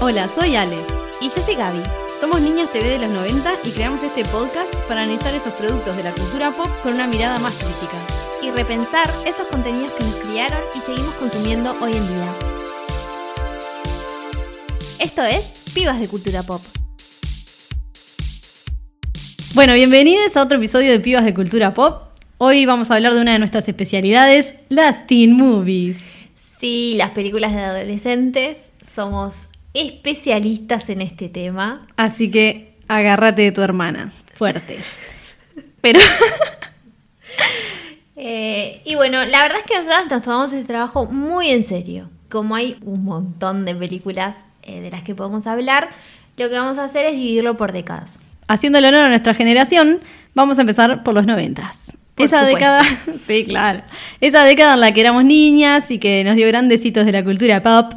Hola, soy Ale. Y yo soy Gaby. Somos Niñas TV de los 90 y creamos este podcast para analizar esos productos de la cultura pop con una mirada más crítica. Y repensar esos contenidos que nos criaron y seguimos consumiendo hoy en día. Esto es Pibas de Cultura Pop. Bueno, bienvenidos a otro episodio de Pibas de Cultura Pop. Hoy vamos a hablar de una de nuestras especialidades, las teen movies. Sí, las películas de adolescentes. Somos especialistas en este tema. Así que agárrate de tu hermana, fuerte. Pero... Eh, y bueno, la verdad es que nosotros nos tomamos este trabajo muy en serio. Como hay un montón de películas eh, de las que podemos hablar, lo que vamos a hacer es dividirlo por décadas. Haciendo el honor a nuestra generación, vamos a empezar por los noventas. Por Esa supuesto. década, sí, claro. Esa década en la que éramos niñas y que nos dio grandes hitos de la cultura pop.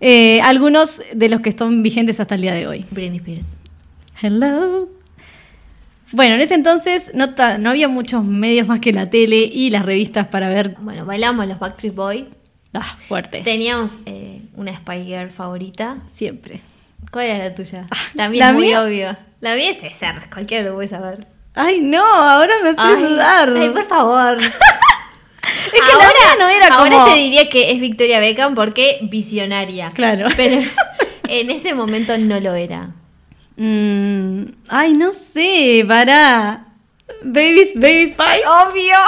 Eh, algunos de los que están vigentes hasta el día de hoy. Britney Spears. Hello. Bueno, en ese entonces no, había muchos medios más que la tele y las revistas para ver. Bueno, bailamos los Backstreet Boys. Ah, fuerte. Teníamos eh, una Spy Girl favorita. Siempre. ¿Cuál era la tuya? La mía ¿la es muy mía? obvio. La mía es César, cualquiera lo puede saber. Ay, no, ahora me haces Ay, dudar. ay, por favor. es que la mía no era ahora como. te diría que es Victoria Beckham porque visionaria. Claro. Pero en ese momento no lo era. Mm, ay, no sé, para. Babies, Baby Spice. Obvio.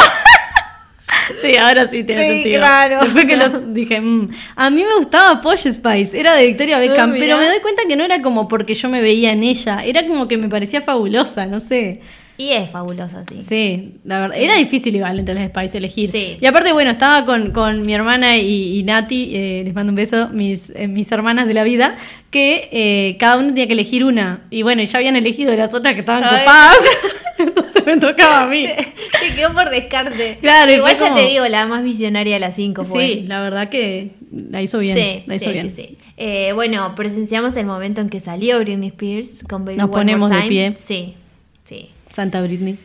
Sí, ahora sí tiene Sí, sentido. claro. Después que los dije, mm, a mí me gustaba Posh Spice, era de Victoria Beckham, Ah, mira. pero me doy cuenta que no era como porque yo me veía en ella, era como que me parecía fabulosa, no sé. Y es fabulosa, sí. Sí, la verdad. Era difícil igual entre las Spice elegir. Sí. Y aparte, bueno, estaba con, con mi hermana y, y Nati, eh, les mando un beso, mis, eh, mis hermanas de la vida, que eh, cada uno tenía que elegir una. Y bueno, ya habían elegido las otras que estaban Ay. copadas. Entonces me tocaba a mí. Te quedó por descarte. Claro, Igual ya como- te digo, la más visionaria de las cinco fue. Sí, la verdad que la hizo bien. Sí, la hizo sí, bien. sí, sí. Eh, bueno, presenciamos el momento en que salió Britney Spears con Baby Nos One More ponemos de Time. pie. Sí, sí. Santa Britney.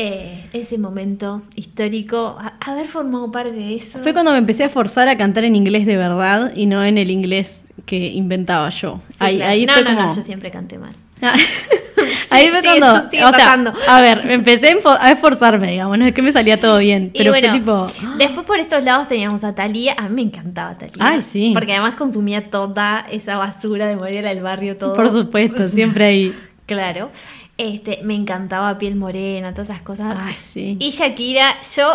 Eh, ese momento histórico, haber formado parte de eso. Fue cuando me empecé a forzar a cantar en inglés de verdad y no en el inglés que inventaba yo. Sí, ahí claro. ahí no, fue no, como... no, yo siempre canté mal. Ah. Ahí fue Sí, cuando, eso sigue o sea, a ver, empecé a esforzarme, digamos, no es que me salía todo bien, pero bueno, fue tipo, después por estos lados teníamos a Talía. A mí me encantaba Talía. Ay, sí. Porque además consumía toda esa basura de Morelia del barrio, todo. por supuesto, siempre ahí. Claro. Este, me encantaba piel morena, todas esas cosas. Ay, sí. Y Shakira, yo,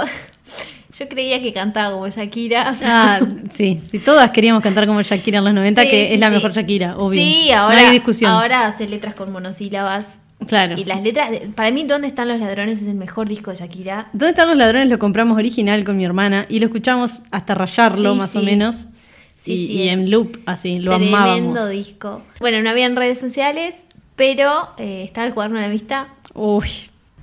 yo creía que cantaba como Shakira. Ah, sí, sí, todas queríamos cantar como Shakira en los 90, Sí, que sí, es la mejor Shakira, obvio. Sí, ahora, no hay discusión. ahora hace letras con monosílabas. claro. Y las letras, de- para mí, ¿Dónde están los ladrones? Es el mejor disco de Shakira. ¿Dónde están los ladrones? Lo compramos original con mi hermana y lo escuchamos hasta rayarlo, más o menos. Sí, y, sí, y en loop, así, lo Tremendo amábamos. disco. Bueno, no habían redes sociales, pero eh, estaba el cuaderno de la amistad. Uy.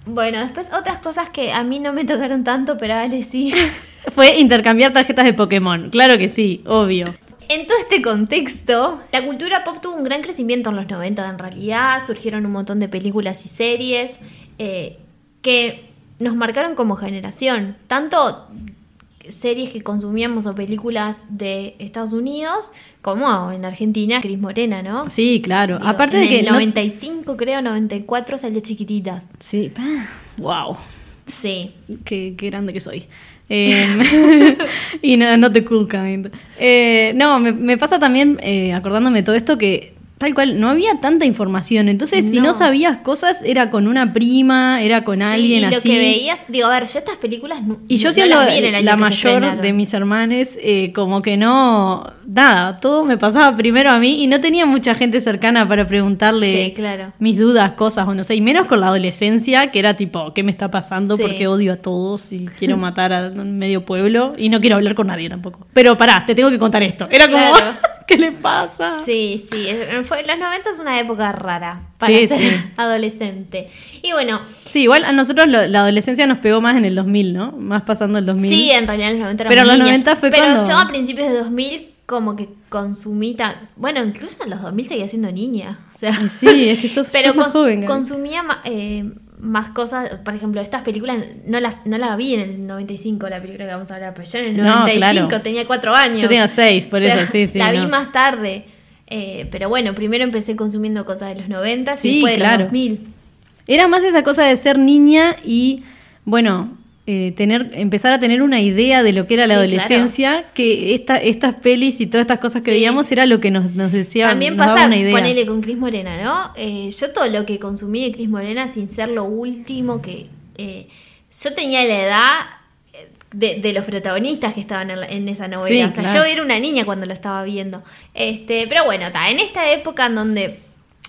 Bueno, después otras cosas que a mí no me tocaron tanto, pero a Ale sí. Fue intercambiar tarjetas de Pokémon, claro que sí, obvio. En todo este contexto, la cultura pop tuvo un gran crecimiento en los 90 en realidad, surgieron un montón de películas y series eh, que nos marcaron como generación, tanto series que consumíamos o películas de Estados Unidos como en Argentina, Cris Morena, ¿no? Sí, claro. Digo, Aparte en de que el no- 95 creo, 94 salió Chiquititas. Sí, wow. Sí. Qué, qué grande que soy. Eh, y no, not the cool kind. Eh, no, me, me pasa también, eh, acordándome de todo esto, que tal cual, no había tanta información. Entonces, si no No. sabías cosas, era con una prima, era con Sí, alguien y lo así. que veías, digo, a ver, yo estas películas no, Y yo no siendo año la se mayor de mis hermanes, eh, como que no, nada, todo me pasaba primero a mí y no tenía mucha gente cercana para preguntarle Sí, claro. mis dudas, cosas o no sé, y menos con la adolescencia, que era tipo, ¿qué me está pasando? Sí. Porque odio a todos y quiero matar a medio pueblo y no quiero hablar con nadie tampoco. Pero pará, te tengo que contar esto. Era como, Claro. ¿qué le pasa? Sí, sí, es- fue, los 90 es una época rara para Sí, ser sí. adolescente. Y bueno, Sí, igual a nosotros lo- la adolescencia nos pegó más en el 2000, ¿no? Más pasando el 2000. sí, en realidad en los 90 Pero los niñas. 90 fue Pero cuando- yo a principios de 2000 como que consumí ta- bueno, incluso en los 2000 seguía siendo niña, o sea, sí, es que sos, pero sos más cons- joven. Gaby. consumía eh, más cosas, por ejemplo, estas películas no las no la vi en el 95 la película que vamos a hablar, pero yo en el No, 95 claro. tenía cuatro años. Yo tenía seis, por O sea, eso, sí, sí. La vi no. más tarde. Eh, pero bueno, primero empecé consumiendo cosas de los 90 Sí, y después de los 2000. Era más esa cosa de ser niña y, bueno, eh, tener, empezar a tener una idea de lo que era la adolescencia, que esta, estas pelis y todas estas cosas que Sí. veíamos era lo que nos, nos decía, También nos daba pasa, una idea. ponele con Cris Morena, ¿no? Eh, yo todo lo que consumí de Cris Morena sin ser lo último que... eh, yo tenía la edad de, de los protagonistas que estaban en, la- en esa novela. Sí, o sea, claro. yo era una niña cuando lo estaba viendo. Este, pero bueno, ta, en esta época en donde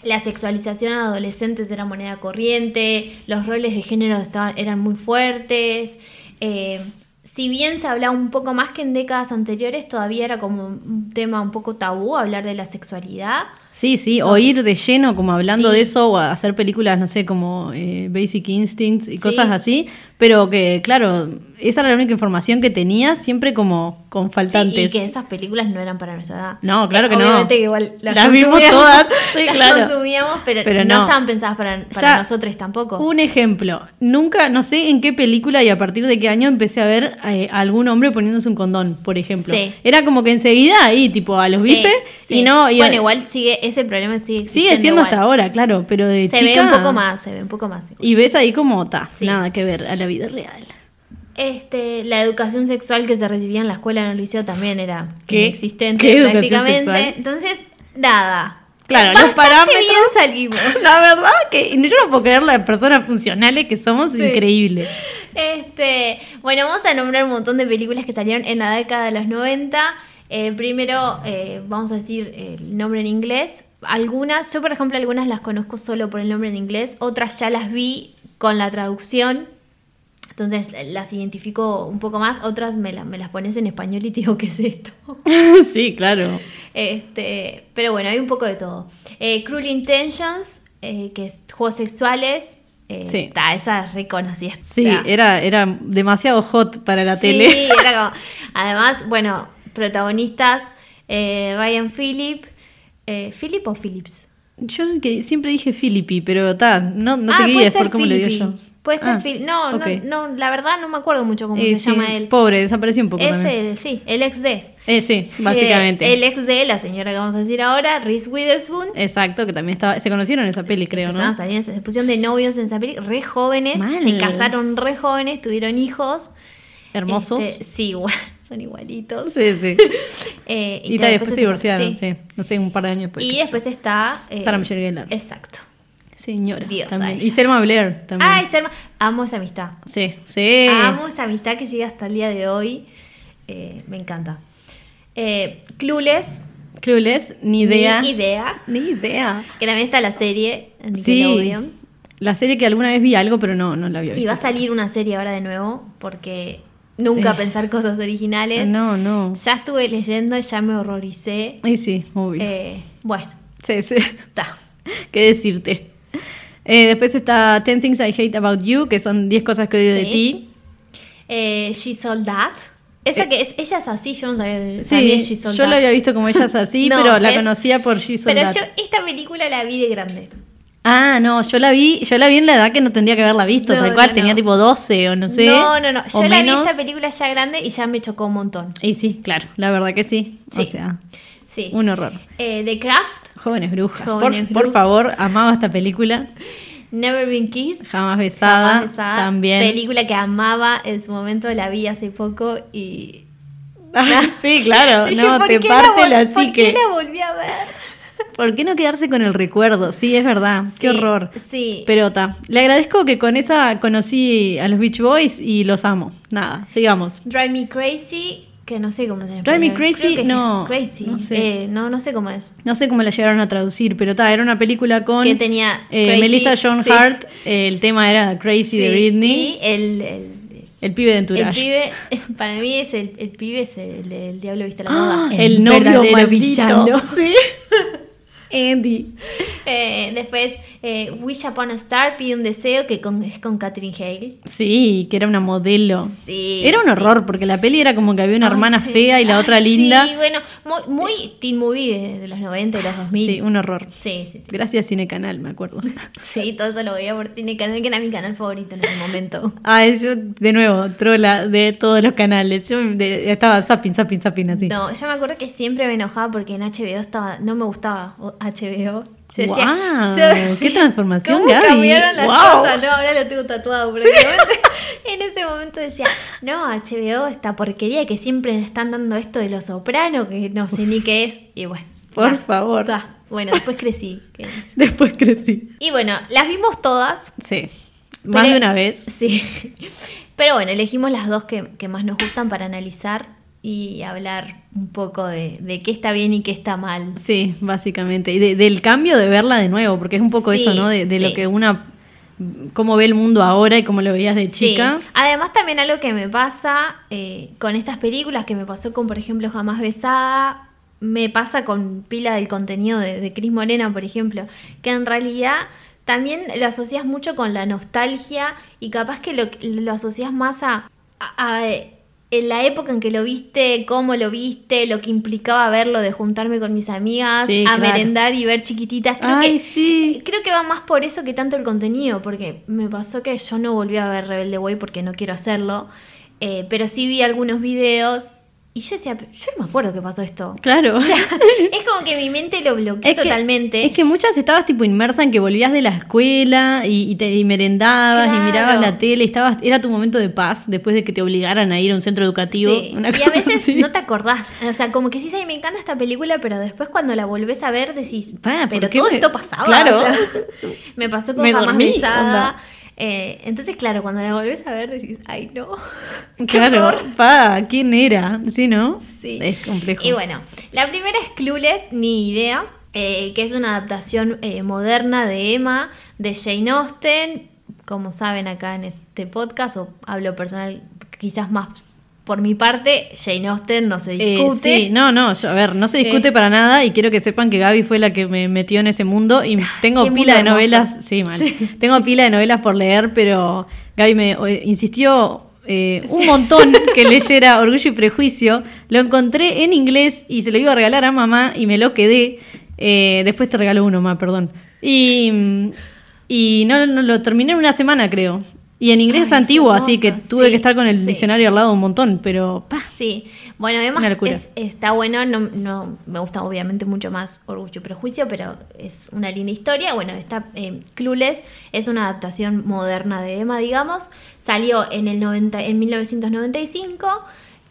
la sexualización a adolescentes era moneda corriente, los roles de género estaban, eran muy fuertes. eh, si bien se hablaba un poco más que en décadas anteriores, todavía era como un tema un poco tabú hablar de la sexualidad. Sí, sí, Son- o ir de lleno como hablando Sí. de eso o hacer películas, no sé, como eh, Basic Instincts y cosas Sí. así, pero que claro, esa era la única información que tenía, siempre como con Sí, faltantes. y que esas películas no eran para nuestra edad. No, claro que no. Obviamente que igual las, Las vimos todas, sí, las claro. consumíamos, pero, Pero no, no. estaban pensadas para, para Ya, nosotros tampoco. Un ejemplo, nunca, no sé en qué película y a partir de qué año empecé a ver eh, a algún hombre poniéndose un condón, por ejemplo. Sí. Era como que enseguida ahí, tipo a los Sí, bifes, sí. y no... y- bueno, igual sigue, ese problema sigue Sigue siendo igual. hasta ahora, claro, pero de Se chica... ve un poco más, se ve un poco más. igual. Y ves ahí como, ta, Sí. nada que ver a la vida real. Este, la educación sexual que se recibía en la escuela en el liceo también era ¿Qué? inexistente ¿Qué educación prácticamente. Entonces, nada. Claro, los parámetros. bien salimos. La verdad que yo no puedo creer las personas funcionales que somos, Sí. increíble. Este, bueno, vamos a nombrar un montón de películas que salieron en la década de los 90. Eh, primero, eh, vamos a decir el nombre en inglés. Algunas, yo por ejemplo, algunas las conozco solo por el nombre en inglés, otras ya las vi con la traducción. Entonces las identifico un poco más, otras me, la- me las pones en español y te digo qué es esto. sí, claro. Este, pero bueno, hay un poco de todo. Eh, Cruel Intentions, que es juegos sexuales. Eh, Sí. ta, esa es reconocida. Sí, O sea, era, era demasiado hot para la Sí, tele. era como- Además, bueno, protagonistas, eh, Ryan Phillip. Eh, ¿Philip o Phillips? Yo que siempre dije Filippi, pero ta, no, no te ah, guíes por cómo lo digo Philippi. yo. Puede ser Ah, Phil- No, no, no, la verdad no me acuerdo mucho cómo Eh, se sí, llama él. Pobre, desapareció un poco también. Ese, sí, el ex de. Eh, sí, básicamente. Eh, el ex de la señora que vamos a decir ahora, Reese Witherspoon. Exacto, que también estaba. Se conocieron en esa peli, creo, Empezaron ¿no? a salir, en- se pusieron de novios en esa peli, re jóvenes, Mal. se casaron re jóvenes, tuvieron hijos. Hermosos. Este, sí, igual, son igualitos. Sí, sí. Eh, Y, ta, ta, después se divorciaron, sí. sí. No sé, un par de años después. y después está. eh, Sarah Michelle Gellar. Exacto. Señora. Dios, también. Y Selma Blair también. Ay, Selma. Amo esa amistad. Sí, sí. Amo esa amistad que sigue hasta el día de hoy. Eh, me encanta. Eh, Clueless. Clueless, ni idea. Ni idea. Ni idea. Que también está la serie en Sí. La serie que alguna vez vi algo, pero no, no la había visto. Y va a salir una serie ahora de nuevo. Porque nunca Eh. pensar cosas originales. No, no. Ya estuve leyendo, ya me horroricé. Ay, sí, obvio. Eh, bueno, Sí, sí. está. ¿Qué decirte? Eh, después está 10 Things I Hate About You, que son 10 cosas que odio de Sí. ti. Eh, She Sold That. Esa Eh. que es, ella es así, yo no sabía. Sí, sabía She Sold yo That. la había visto como ellas así, No, pero la conocía por She Sold Pero That. yo esta película la vi de grande. Ah, no, yo la vi, yo la vi en la edad que no tendría que haberla visto, No, tal cual, no, tenía no. tipo 12 o no sé. No, no, no. Yo la vi menos. esta película ya grande y ya me chocó un montón. Y sí, claro, la verdad que sí. Sí. O sea, Sí. un horror. Eh, The Craft, Jóvenes brujas. Jóvenes por, por favor, amaba esta película. Never Been Kissed. Jamás besada. Jamás Besada, También. Película que amaba en su momento, la vi hace poco y. Ah, sí, claro. No, ¿por te parte la ¿Por psique. qué la volví a ver? ¿Por qué no quedarse con el recuerdo? Sí, es verdad. Qué horror. Sí. Pero ta, le agradezco que con esa conocí a los Beach Boys y los amo. Nada, sigamos. Drive Me Crazy, que no sé cómo se llama. Drive Me Crazy, Creo que no, Es crazy. no sé. Eh, no, no sé cómo es. No sé cómo la llegaron a traducir, pero ta, era una película con Que tenía eh, Crazy, Melissa John sí. Hart. eh, el tema era Crazy Sí, de Britney. Y el, el, El pibe de el Entourage. pibe, para mí es el, el pibe es el, el diablo viste la Ah, moda. el, novio verdadero maldito. villano. Sí. Andy. Eh, después, eh, Wish Upon a Star pide un deseo que con- es con Catherine Hale. Sí, que era una modelo. Sí, Era un sí. horror, porque la peli era como que había una Ay, hermana sí. fea y la otra Ay, linda. Sí, bueno, muy, muy teen movie de, de los 90 y los 2000. Sí, un horror. Sí, sí, sí. Gracias Cine Canal, me acuerdo. Sí, todo eso lo veía por Cine Canal, que era mi canal favorito en ese momento. Ay, yo, de nuevo, trola de todos los canales. Yo de- estaba zapping, zapping, zapping así. No, yo me acuerdo que siempre me enojaba porque en HBO estaba, no me gustaba HBO. Yo Guau, yo- qué transformación, ¿cómo Gaby? cambiaron las cosas? No, ahora lo tengo tatuado. Pero en ese momento- en ese momento decía, no, HBO, esta porquería que siempre están dando esto de los sopranos, que no sé ni qué es. Y bueno. Por ta, favor. ta. Bueno, después crecí. Después crecí. Y bueno, las vimos todas. Sí. Más Pero- de una vez. Sí. Pero bueno, elegimos las dos que, que más nos gustan para analizar y hablar un poco de, de qué está bien y qué está mal. Sí, básicamente. Y de- del cambio de verla de nuevo, porque es un poco Sí, eso, ¿no? De, de sí. lo que una. cómo ve el mundo ahora y cómo lo veías de Sí. chica. Además también algo que me pasa eh, con estas películas, que me pasó con, por ejemplo, Jamás Besada, me pasa con pila del contenido de, Cris Morena, por ejemplo, que en realidad también lo asocias mucho con la nostalgia y capaz que lo, lo asocias más a, a- a, en la época en que lo viste, cómo lo viste, lo que implicaba verlo de juntarme con mis amigas, Sí, a claro. merendar y ver chiquititas. Creo Ay, que sí. Creo que va más por eso que tanto el contenido, porque me pasó que yo no volví a ver Rebelde Way porque no quiero hacerlo, eh, pero sí vi algunos videos y yo decía, "Pero yo no me acuerdo que pasó esto. Claro. es como que mi mente lo bloqueó Es que- totalmente. Es que muchas estabas tipo inmersa en que volvías de la escuela y, y te y merendabas Claro. y mirabas la tele y estabas, era tu momento de paz después de que te obligaran a ir a un centro educativo. Sí, una Y a veces así. no te acordás. O sea, como que sí, me encanta esta película, pero después cuando la volvés a ver decís, Pa, ¿por pero todo me- esto pasaba. Claro. o sea, me pasó con Me Jamás dormí. Eh, entonces, claro, cuando la volvés a ver decís, ay, no. Qué Claro, horror. pa, ¿quién era? ¿Sí, no? Sí. Es complejo. Y bueno, la primera es Clueless, ni idea, eh, que es una adaptación eh, moderna de Emma, de Jane Austen. Como saben acá en este podcast, o hablo personal, quizás más por mi parte, Jane Austen no se Eh, discute. sí, no, no, yo- a ver, no se discute Eh. para nada y quiero que sepan que Gaby fue la que me metió en ese mundo y tengo pila de novelas, sí, mal, tengo pila de novelas por leer, pero Gaby me eh, insistió eh, un montón que leyera Orgullo y Prejuicio, lo encontré en inglés y se lo iba a regalar a mamá y me lo quedé, Eh, después te regalo uno más, perdón, y, y no, no, lo terminé en una semana creo. Y en inglés Ay, es antiguo, es así que tuve sí, que estar con el sí. diccionario al lado un montón, pero Sí, bueno, además es- está bueno, no, no me gusta obviamente mucho más Orgullo y Prejuicio, pero es una linda historia. Bueno, está eh, Clueless, es una adaptación moderna de Emma, digamos. Salió en el 90, en 1995.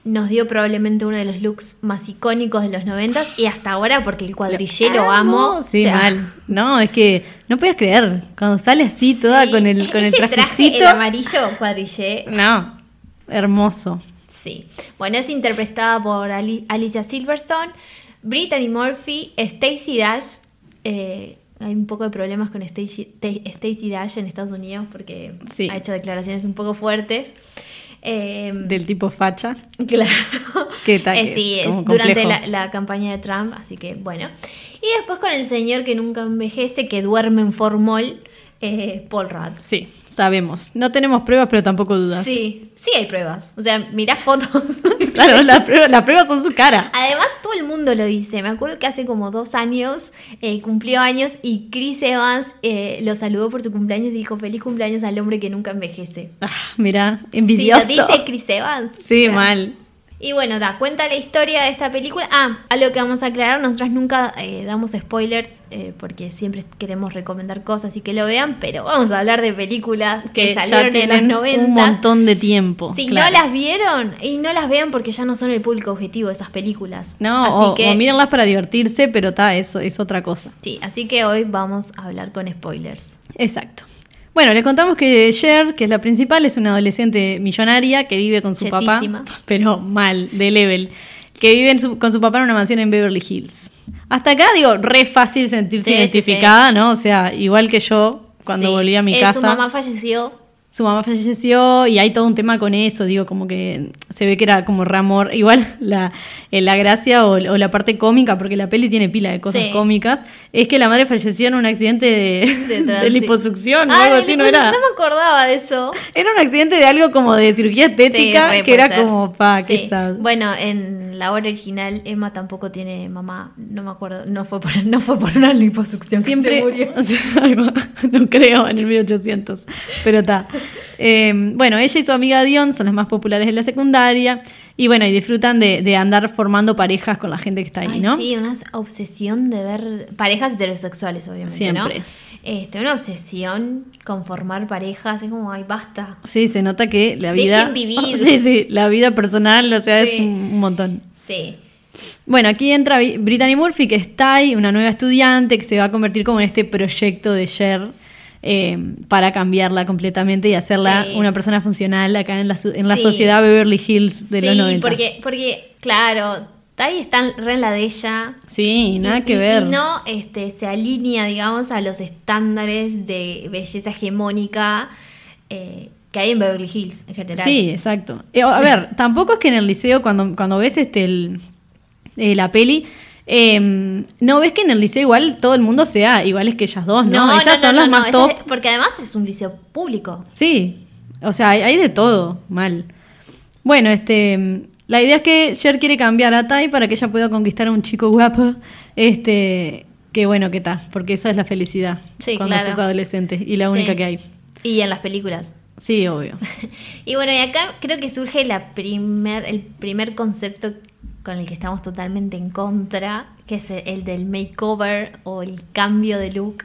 Nos dio probablemente uno de los looks más icónicos de los 90 y hasta ahora porque el cuadrillé lo amo. Sí, o sea, mal. No, es que no puedes creer. Cuando sale así toda sí. con el, con el Ese traje, trajecito. el amarillo cuadrillé, No, hermoso. Sí. Bueno, es interpretada por Ali- Alicia Silverstone, Brittany Murphy, Stacey Dash. eh, hay un poco de problemas con Stacey Dash en Estados Unidos porque Sí. ha hecho declaraciones un poco fuertes. Eh, Del tipo facha. Claro. ¿Qué tal? Eh, sí, es durante la campaña de Trump, así que bueno. Y después con el señor que nunca envejece, que duerme en formol, eh, Paul Rudd. Sí, sabemos. No tenemos pruebas, pero tampoco dudas. Sí, sí hay pruebas. O sea, mirá fotos. Claro, las pruebas, las pruebas son su cara. Además, todo el mundo lo dice. Me acuerdo que hace como dos años eh, cumplió años y Chris Evans eh, lo saludó por su cumpleaños y dijo feliz cumpleaños al hombre que nunca envejece. Ah, mira, envidioso. Sí, lo dice Chris Evans. Sí, mal. Y bueno, da cuenta la historia de esta película. Ah, algo que vamos a aclarar, nosotros nunca eh, damos spoilers eh, porque siempre queremos recomendar cosas y que lo vean, pero vamos a hablar de películas que, Que salieron ya en los tienen 90. un montón de tiempo. Si claro. no las vieron, y no las vean porque ya no son el público objetivo de esas películas. No, así o, que, o mírenlas para divertirse, pero está, eso es otra cosa. Sí, así que hoy vamos a hablar con spoilers. Exacto. Bueno, les contamos que Cher, que es la principal, es una adolescente millonaria que vive con su Chetísima. papá, pero mal, de level, que vive su- con su papá en una mansión en Beverly Hills. Hasta acá, digo, re fácil sentirse Sí, sí, identificada, ¿no? O sea, igual que yo cuando volví a mi eh, casa. Su mamá falleció su mamá falleció y hay todo un tema con eso, digo, como que se ve que era como Ramor, igual la, eh, la gracia o, o la parte cómica, porque la peli tiene pila de cosas Sí. cómicas, es que la madre falleció en un accidente de, liposucción o algo así, ¿no era? no me acordaba de eso. Era un accidente de algo como de cirugía estética, Sí, que era ser. como, pa, qué Sí. sad. Bueno, en la obra original Emma tampoco tiene mamá, no me acuerdo, no fue por, no fue por una liposucción Siempre, que se murió. o sea, no creo en el 1800, pero está. Eh, bueno, ella y su amiga Dion son las más populares en la secundaria y bueno, y disfrutan de, de andar formando parejas con la gente que está ahí, Ay, ¿no? sí, una obsesión de ver parejas heterosexuales, obviamente, Siempre. ¿no? Este, una obsesión con formar parejas, es como, ay, basta. Sí, se nota que la vida... Dejen vivir. Sí, sí, la vida personal, o sea, es un, un montón. Sí. Bueno, aquí entra Brittany Murphy, que está ahí, una nueva estudiante que se va a convertir como en este proyecto de Cher eh, para cambiarla completamente y hacerla Sí. una persona funcional acá en la, en la Sí. sociedad Beverly Hills de sí, los 90. porque, porque, claro, Tai está re en la de ella. Sí, nada y, que y- ver. Y no este, se alinea, digamos, a los estándares de belleza hegemónica eh, que hay en Beverly Hills en general. Sí, exacto. Eh, a ver, tampoco es que en el liceo, cuando, cuando ves este el- eh, la peli, eh, no ves que en el liceo igual todo el mundo sea iguales que ellas dos, ¿no? ellas son no, las no, más top. porque además es un liceo público. Sí, o sea, hay, hay de todo, mal. Bueno, este, la idea es que Cher quiere cambiar a Tai para que ella pueda conquistar a un chico guapo, este, que bueno, que tal, porque esa es la felicidad Sí, cuando claro. sos adolescente y la Sí. única que hay. Y en las películas. Sí, obvio. Y bueno, y acá creo que surge la primer, el primer concepto con el que estamos totalmente en contra, que es el del makeover o el cambio de look.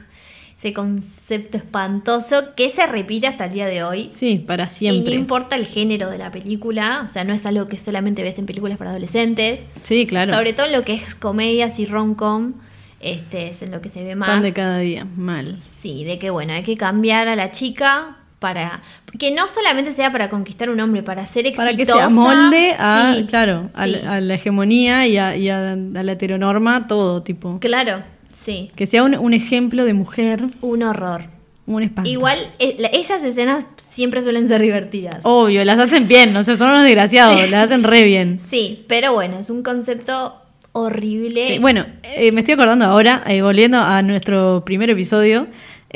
Ese concepto espantoso que se repite hasta el día de hoy. Sí, para Y siempre. no importa el género de la película, o sea, no es algo que solamente ves en películas para adolescentes. Sí, claro. Sobre todo en lo que es comedias y rom-com, este, es en lo que se ve más. Pan de cada día, mal. Sí, de que bueno, hay que cambiar a la chica para que no solamente sea para conquistar un hombre, para ser exitosa. Para que se amolde a, Sí, claro, a, sí. la- a la hegemonía y, a, y a- a la heteronorma, todo tipo. Claro, sí. Que sea un, un ejemplo de mujer, Un horror. un espanto. Igual, eh, esas escenas siempre suelen ser divertidas. Obvio, las hacen bien, o sea, son unos desgraciados, las hacen re bien. Sí, pero bueno, es un concepto horrible. Sí, bueno, eh, me estoy acordando ahora, eh, volviendo a nuestro primer episodio,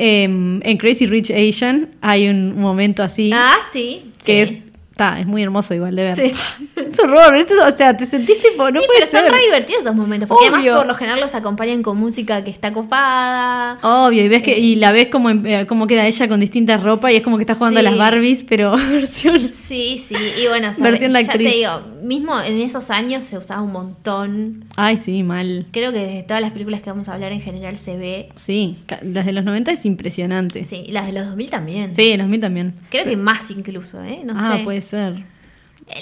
eh, en Crazy Rich Asian hay un momento así Ah, sí. que sí. es, ta, es muy hermoso igual de ver. Sí. Es horror, eso, o sea, te sentís tipo, no sí, puede pero ser. son re divertidos esos momentos, porque Obvio. además por lo general los acompañan con música que está copada. Obvio, y ves que y la ves como, en- eh, como queda ella con distintas ropas y es como que está jugando a las Barbies, pero versión. Sí, sí, y bueno, o sea, Versión ya actriz. te digo, mismo en esos años se usaba un montón. Ay, sí, mal. Creo que desde todas las películas que vamos a hablar en general se ve. Sí, las de los 90 es impresionante. Sí, las de los 2000 también. Sí, los mí también. Creo que más incluso, ¿eh? No ah, sé. puede ser.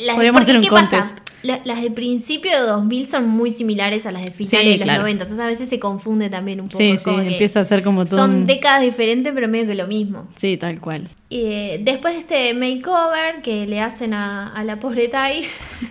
Las Podríamos hacer un ¿qué contest. pasa? La- las de principio de 2000 son muy similares a las de finales Sí, de los claro. 90. Entonces a veces se confunde también un poco. Sí, empieza a ser como todo Son un- décadas diferentes, pero medio que lo mismo. Sí, tal cual. Y, eh, después de este makeover que le hacen a, a la pobre Tai,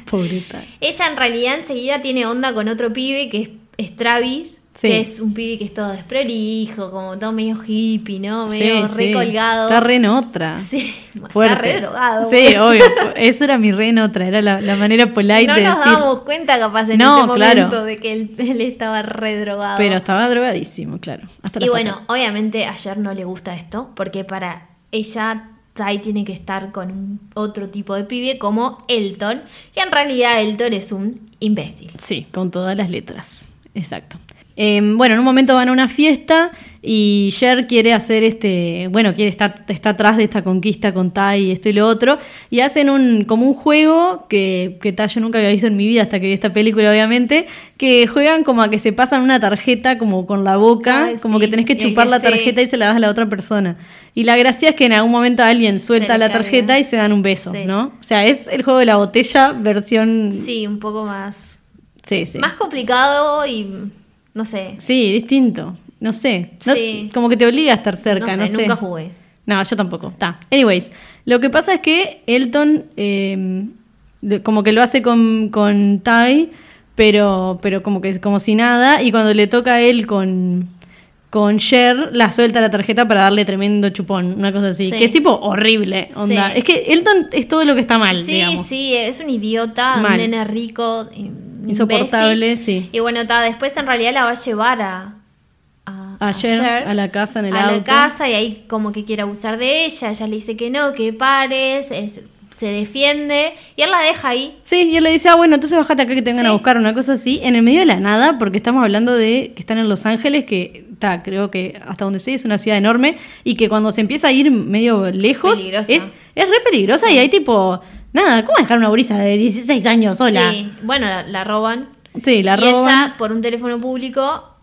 Pobreta. ella en realidad enseguida tiene onda con otro pibe que es, es Travis. Sí. Que es un pibe que es todo desprolijo, como todo medio hippie, ¿no? Medio Sí, re sí. colgado. Está re en otra. Sí, Fuerte. está re drogado. Sí, obvio. Eso era mi re en otra. Era la, la manera polite No de nos decir. damos cuenta capaz en No, ese claro. momento de que él, él estaba re drogado. Pero estaba drogadísimo, claro. Hasta y bueno, patas. obviamente ayer no le gusta esto, porque para ella Tai tiene que estar con otro tipo de pibe como Elton, y en realidad Elton es un imbécil. Sí, con todas las letras. Exacto. Eh, bueno, en un momento van a una fiesta y Cher quiere hacer este, bueno, quiere estar está atrás de esta conquista con Tai y esto y lo otro, y hacen un como un juego que, que ta, yo nunca había visto en mi vida hasta que vi esta película, obviamente, que juegan como a que se pasan una tarjeta como con la boca, Ay, como sí, que tenés que chupar que la sí. tarjeta y se la das a la otra persona. Y la gracia es que en algún momento alguien suelta la carga. tarjeta y se dan un beso, Sí. ¿no? O sea, es el juego de la botella versión... Sí, un poco más, sí. sí. más complicado y no sé. Sí, distinto. No sé. No- Sí. Como que te obliga a estar cerca, no no sé. sé, nunca jugué. No, yo tampoco. Está. Anyways, lo que pasa es que Elton eh, como que lo hace con, con Ty, pero, pero como que es como si nada. Y cuando le toca a él con, con Cher la suelta la tarjeta para darle tremendo chupón, una cosa así, Sí. que es tipo horrible, onda. Sí. Es que Elton es todo lo que está mal, sí, digamos. sí, es un idiota, Mal. un nene rico, Insoportable, imbécil. sí. Y bueno, ta, después en realidad la va a llevar a, a, la casa en el a la casa y ahí como que quiere abusar de ella, ella le dice que no, que pares, es- se defiende y él la deja ahí. Sí, y él le dice, ah, bueno, entonces bájate acá que te vengan Sí. a buscar una cosa así, en el medio de la nada, porque estamos hablando de que están en Los Ángeles, que está, creo que hasta donde sé es una ciudad enorme, y que cuando se empieza a ir medio lejos, Peligrosa. es, es re peligrosa y hay tipo, nada, ¿cómo dejar una brisa de 16 años sola? Sí, bueno, la, la roban. Sí, la y roban, ella, por un teléfono público,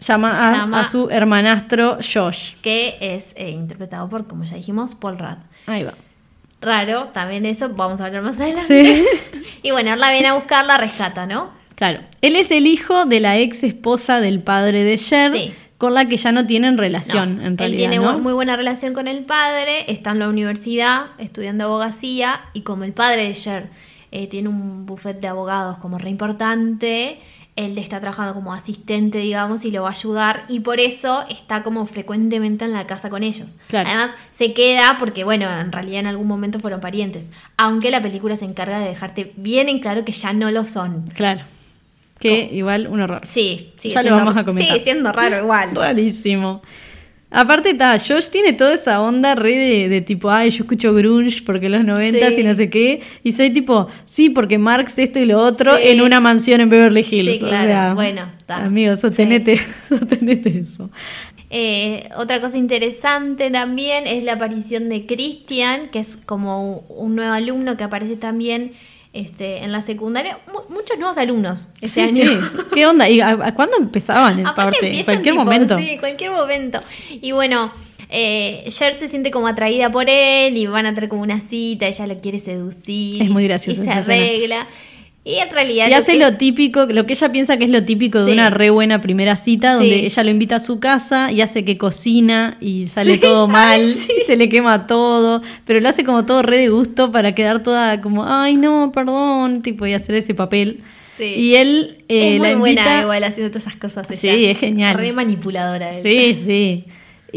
llama, a, llama- a su hermanastro Josh. que es eh, interpretado por, como ya dijimos, Paul Rudd. Ahí va. Raro, también eso, vamos a hablar más adelante. Sí. Y bueno, él la viene a buscar, la rescata, ¿no? Claro. Él es el hijo de la ex esposa del padre de Cher, Sí. Con la que ya no tienen relación, No, en él realidad. tiene ¿no? muy buena relación con el padre, está en la universidad estudiando abogacía y como el padre de Cher eh, tiene un buffet de abogados como re importante, él está trabajando como asistente, digamos, y lo va a ayudar y por eso está como frecuentemente en la casa con ellos. Claro. Además, se queda porque, bueno, en realidad en algún momento fueron parientes, aunque la película se encarga de dejarte bien en claro que ya no lo son. Claro. Que igual un horror. Sí, sigue Ya lo vamos a comentar. Sigue siendo raro igual. Rarísimo. Aparte está, Josh tiene toda esa onda re de, de tipo, ay, yo escucho grunge porque los 90 Sí. y no sé qué. Y soy tipo, sí, porque Marx esto y lo otro Sí. en una mansión en Beverly Hills. Sí, O sea, Bueno, está. Amigo, sostenete, sostenete eso. Eh, otra cosa interesante también es la aparición de Christian, que es como un nuevo alumno que aparece también este, en la secundaria. Mu- muchos nuevos alumnos ese Sí, año. sí. ¿Qué onda? ¿Y a, a cuándo empezaban en Aparte parte? En cualquier tipo, momento. Sí, cualquier momento. Y bueno, eh, Cher se siente como atraída por él y van a tener como una cita, ella lo quiere seducir. Es muy graciosa Y se esa escena. Y en realidad... Y lo hace que- lo típico, lo que ella piensa que es lo típico de una re buena primera cita, donde Sí. ella lo invita a su casa y hace que cocina y sale Sí. todo mal, Ay, y se le quema todo, pero lo hace como todo re de gusto para quedar toda como, ay no, perdón, tipo, y hacer ese papel. Y él eh, es la invita. buena igual haciendo todas esas cosas. Sí, es genial. Re manipuladora. ella. Sí, sí.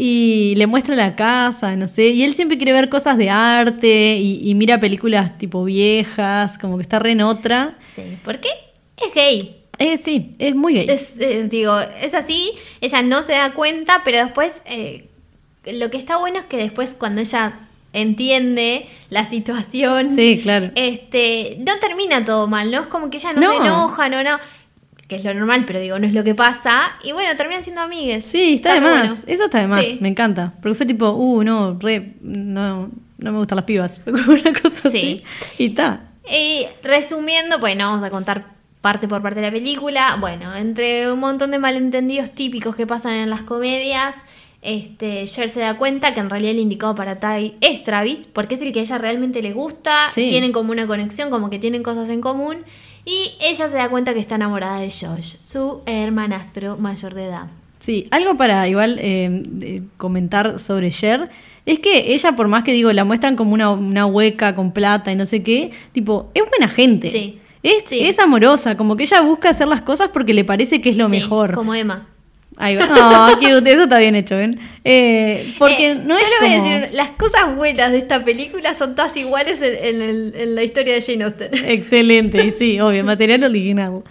Y le muestra la casa, no sé. Y él siempre quiere ver cosas de arte y, y mira películas tipo viejas, como que está re en otra. Sí, ¿por qué? Es gay. Eh, sí, es muy gay. Es, es- digo, es así, ella no se da cuenta, pero después eh, lo que está bueno es que después cuando ella entiende la situación, Sí, claro. este, no termina todo mal, ¿no? Es como que ella no, No. se enoja, no, no, que es lo normal, pero digo, no es lo que pasa, y bueno, terminan siendo amigues. Sí, está, de más. bueno. Eso está de más. Sí. Me encanta. Porque fue tipo, uh, no, re, no, no me gustan las pibas. Fue como una cosa Sí. así. Y está. Y resumiendo, bueno, vamos a contar parte por parte de la película. Bueno, entre un montón de malentendidos típicos que pasan en las comedias, este, Cher se da cuenta que en realidad el indicado para Tai es Travis, porque es el que a ella realmente le gusta, Sí. tienen como una conexión, como que tienen cosas en común, y ella se da cuenta que está enamorada de Josh, su hermanastro mayor de edad. Sí, algo para igual eh, comentar sobre Cher es que ella, por más que digo, la muestran como una, una hueca con plata y no sé qué, tipo, es buena gente. Sí. Es, Sí. es amorosa, como que ella busca hacer las cosas porque le parece que es lo Sí, mejor. Como Emma. Ahí va. Cute, eso está bien hecho, ¿ven? Eh, porque Eh, no es solo voy a como- decir, las cosas buenas de esta película son todas iguales en, en en la historia de Jane Austen. Excelente, y sí, obvio, material original.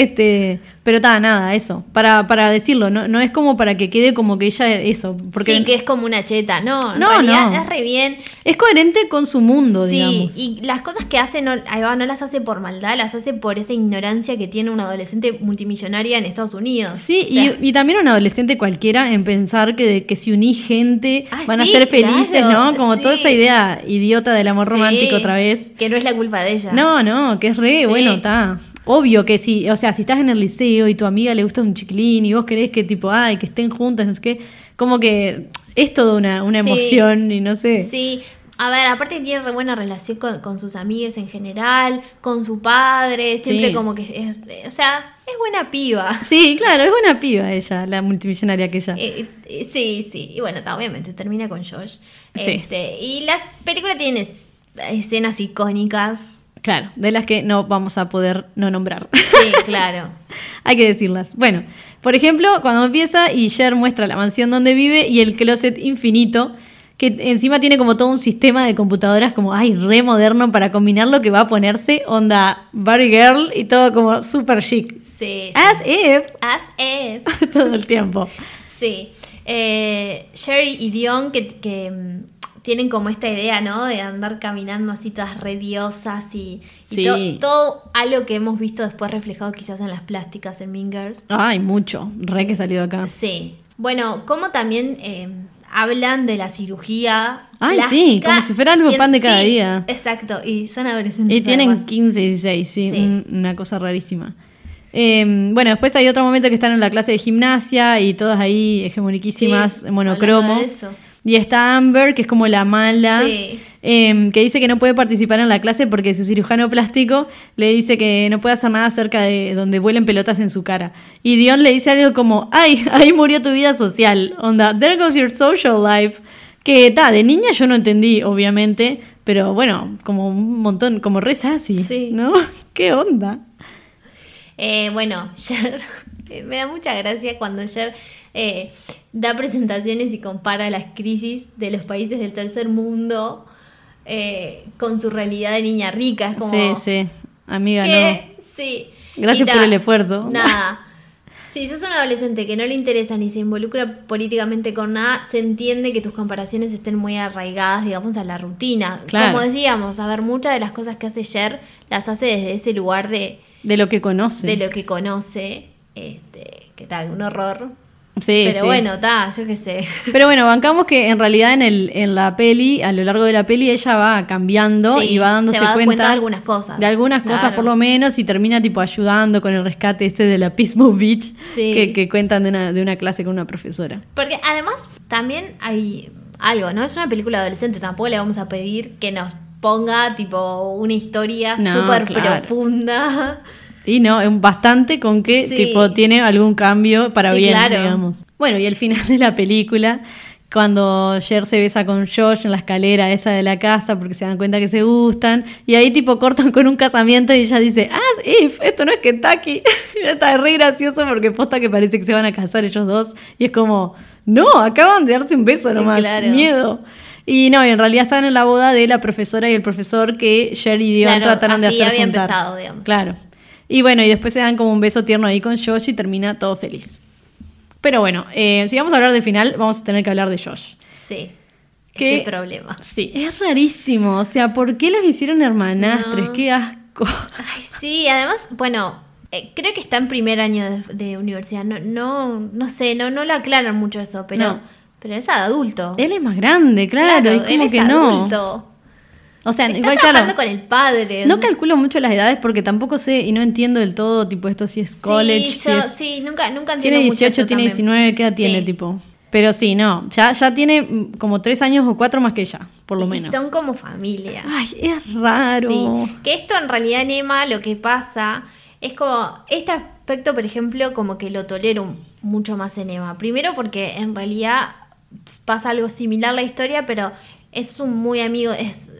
Este, pero está, nada, eso. Para, para decirlo, no, no es como para que quede como que ella eso. Porque sí, que es como una cheta. No, en No, realidad no. es re bien. es coherente con su mundo, Sí, digamos. y las cosas que hace no, ahí va, no las hace por maldad, las hace por esa ignorancia que tiene una adolescente multimillonaria en Estados Unidos. Sí, O sea, y, y también un adolescente cualquiera en pensar que, de- que si unís gente Ah, van a ser felices, claro, ¿no? Como toda esa idea idiota del amor romántico otra vez. Que no es la culpa de ella. No, no, que es re, bueno, está. Obvio que sí, o sea, si estás en el liceo y tu amiga le gusta un chiquilín y vos querés que tipo, ay, que estén juntas, no sé qué, como que es toda una, una Sí. emoción y no sé. Sí. A ver, aparte tiene re buena relación con, con sus amigas en general, con su padre, siempre Sí. como que es, o sea, es buena piba. Sí, claro, es buena piba ella, la multimillonaria que ella. Eh, eh, sí, sí. Y bueno, obviamente termina con Josh. Sí. Este, y la película tiene es- escenas icónicas. Claro, de las que no vamos a poder no nombrar. Sí, claro. Hay que decirlas. Bueno, por ejemplo, cuando empieza y Cher muestra la mansión donde vive y el closet infinito, que encima tiene como todo un sistema de computadoras como, ay, re moderno para combinar lo que va a ponerse, onda Barbie Girl y todo como super chic. Sí. sí. As if, As if. todo el tiempo. Sí. Eh, Sherry y Dion que, que, mm, tienen como esta idea, ¿no? De andar caminando así todas rediosas y, y Sí. to- todo algo que hemos visto después reflejado quizás en las plásticas en Mean Girls. Ay, mucho. Re que salió de acá. Sí. Bueno, como también eh, hablan de la cirugía. Ay, sí, como si fuera algo pan de cada sí, día. Exacto, y son adolescentes. Y tienen además. 15, 16, sí, Sí. un- una cosa rarísima. Eh, bueno, después hay otro momento que están en la clase de gimnasia y todas ahí hegemoniquísimas, monocromo. eso. Y está Amber, que es como la mala, Sí. eh, que dice que no puede participar en la clase porque su cirujano plástico le dice que no puede hacer nada cerca de donde vuelen pelotas en su cara. Y Dion le dice algo como, ay, ahí murió tu vida social. Onda, there goes your social life. Que ta, de niña yo no entendí, obviamente, pero bueno, como un montón, como re sassy, Sí. ¿no? ¿Qué onda? Eh, bueno, Cher, me da mucha gracia cuando Cher eh, da presentaciones y compara las crisis de los países del tercer mundo eh, con su realidad de niña rica. Es como, Sí, sí, amiga, no. Sí. Gracias por el esfuerzo. Nada. Si sos un adolescente que no le interesa ni se involucra políticamente con nada, se entiende que tus comparaciones estén muy arraigadas, digamos, a la rutina. Claro. Como decíamos, a ver, muchas de las cosas que hace Cher las hace desde ese lugar de, De lo que conoce. de lo que conoce. Este, que tal, un horror. Sí, Pero sí. bueno, está, yo qué sé. Pero bueno, bancamos que en realidad en, el, en la peli, a lo largo de la peli, ella va cambiando Sí, y va dándose se va cuenta, cuenta de algunas cosas. De algunas cosas por lo menos y termina tipo ayudando con el rescate este de la Pismo Beach Sí. que, que cuentan de una, de una clase con una profesora. Porque además también hay algo, ¿no? Es una película adolescente, tampoco le vamos a pedir que nos ponga tipo una historia No, súper claro. profunda. Y no, es bastante con que Sí. tipo tiene algún cambio para Sí, bien, claro. digamos. Bueno, y el final de la película, cuando Cher se besa con Josh en la escalera esa de la casa porque se dan cuenta que se gustan, y ahí tipo cortan con un casamiento y ella dice, as if, esto no es Kentucky. Y está re gracioso porque posta que parece que se van a casar ellos dos, y es como, no, acaban de darse un beso Sí, nomás, claro. miedo. Y no, y en realidad están en la boda de la profesora y el profesor que Cher y Dion Claro, trataron de así hacer había juntar. empezado, digamos. Claro. Y bueno, y después se dan como un beso tierno ahí con Josh y termina todo feliz. Pero bueno, eh, si vamos a hablar del final, vamos a tener que hablar de Josh. Sí. ¿Qué? Problema. Sí, es rarísimo. O sea, ¿por qué los hicieron hermanastres? No. Qué asco. Ay, sí, además, bueno, eh, creo que está en primer año de, de universidad. No, no, no sé, no, no lo aclaran mucho eso, pero, No. pero es adulto. Él es más grande, claro. y él como es que no. O sea, Está igual trabajando claro. con el padre. No calculo mucho las edades porque tampoco sé y no entiendo del todo, tipo, esto si es college, sí, si yo, es- sí, nunca, nunca entiendo Tiene mucho 18, eso tiene también. 19, ¿qué edad tiene, tipo? Pero sí, no, ya, ya tiene como tres años o cuatro más que ella, por lo Y menos. son como familia. Ay, es raro. Sí, que esto en realidad en Emma lo que pasa es como, este aspecto por ejemplo como que lo tolero mucho más en Emma. Primero porque en realidad pasa algo similar a la historia, pero es un muy amigo, es,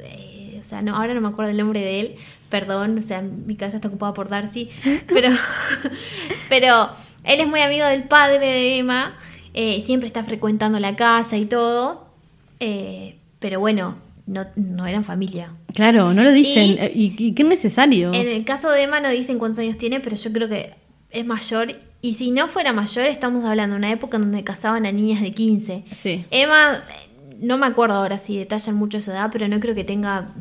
o sea, no, ahora no me acuerdo el nombre de él, perdón, o sea, mi cabeza está ocupada por Darcy, pero, pero él es muy amigo del padre de Emma, eh, siempre está frecuentando la casa y todo, eh, pero bueno, no, no eran familia. Claro, no lo dicen. Y- eh, ¿Y, y qué necesario? En el caso de Emma no dicen cuántos años tiene, pero yo creo que es mayor. Y si no fuera mayor, estamos hablando de una época en donde casaban a niñas de 15. Sí. Emma, eh, no me acuerdo ahora si detallan mucho su edad, pero no creo que tenga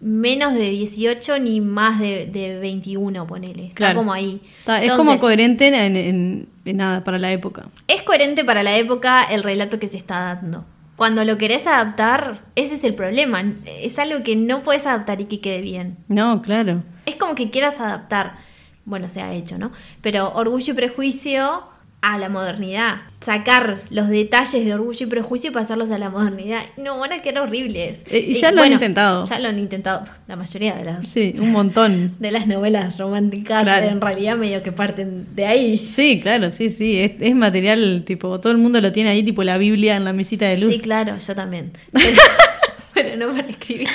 menos de 18 ni más de, de 21, ponele. Está Claro. como ahí. Está- es como coherente en, en- en nada para la época. es coherente para la época el relato que se está dando. Cuando lo querés adaptar, ese es el problema. Es algo que no puedes adaptar y que quede bien. No, claro. Es como que quieras adaptar, bueno, se ha hecho, ¿no? Pero orgullo y prejuicio a la modernidad. Sacar los detalles de orgullo y prejuicio y pasarlos a la modernidad. No, van a quedar horribles. Eh, y ya lo han intentado. Ya lo han intentado. La mayoría de las, Sí, un montón. de las novelas románticas Claro. en realidad medio que parten de ahí. Sí, claro, sí, sí. Es, es material, tipo, todo el mundo lo tiene ahí, tipo la Biblia en la mesita de luz. Sí, claro, yo también. Pero, pero no para escribir.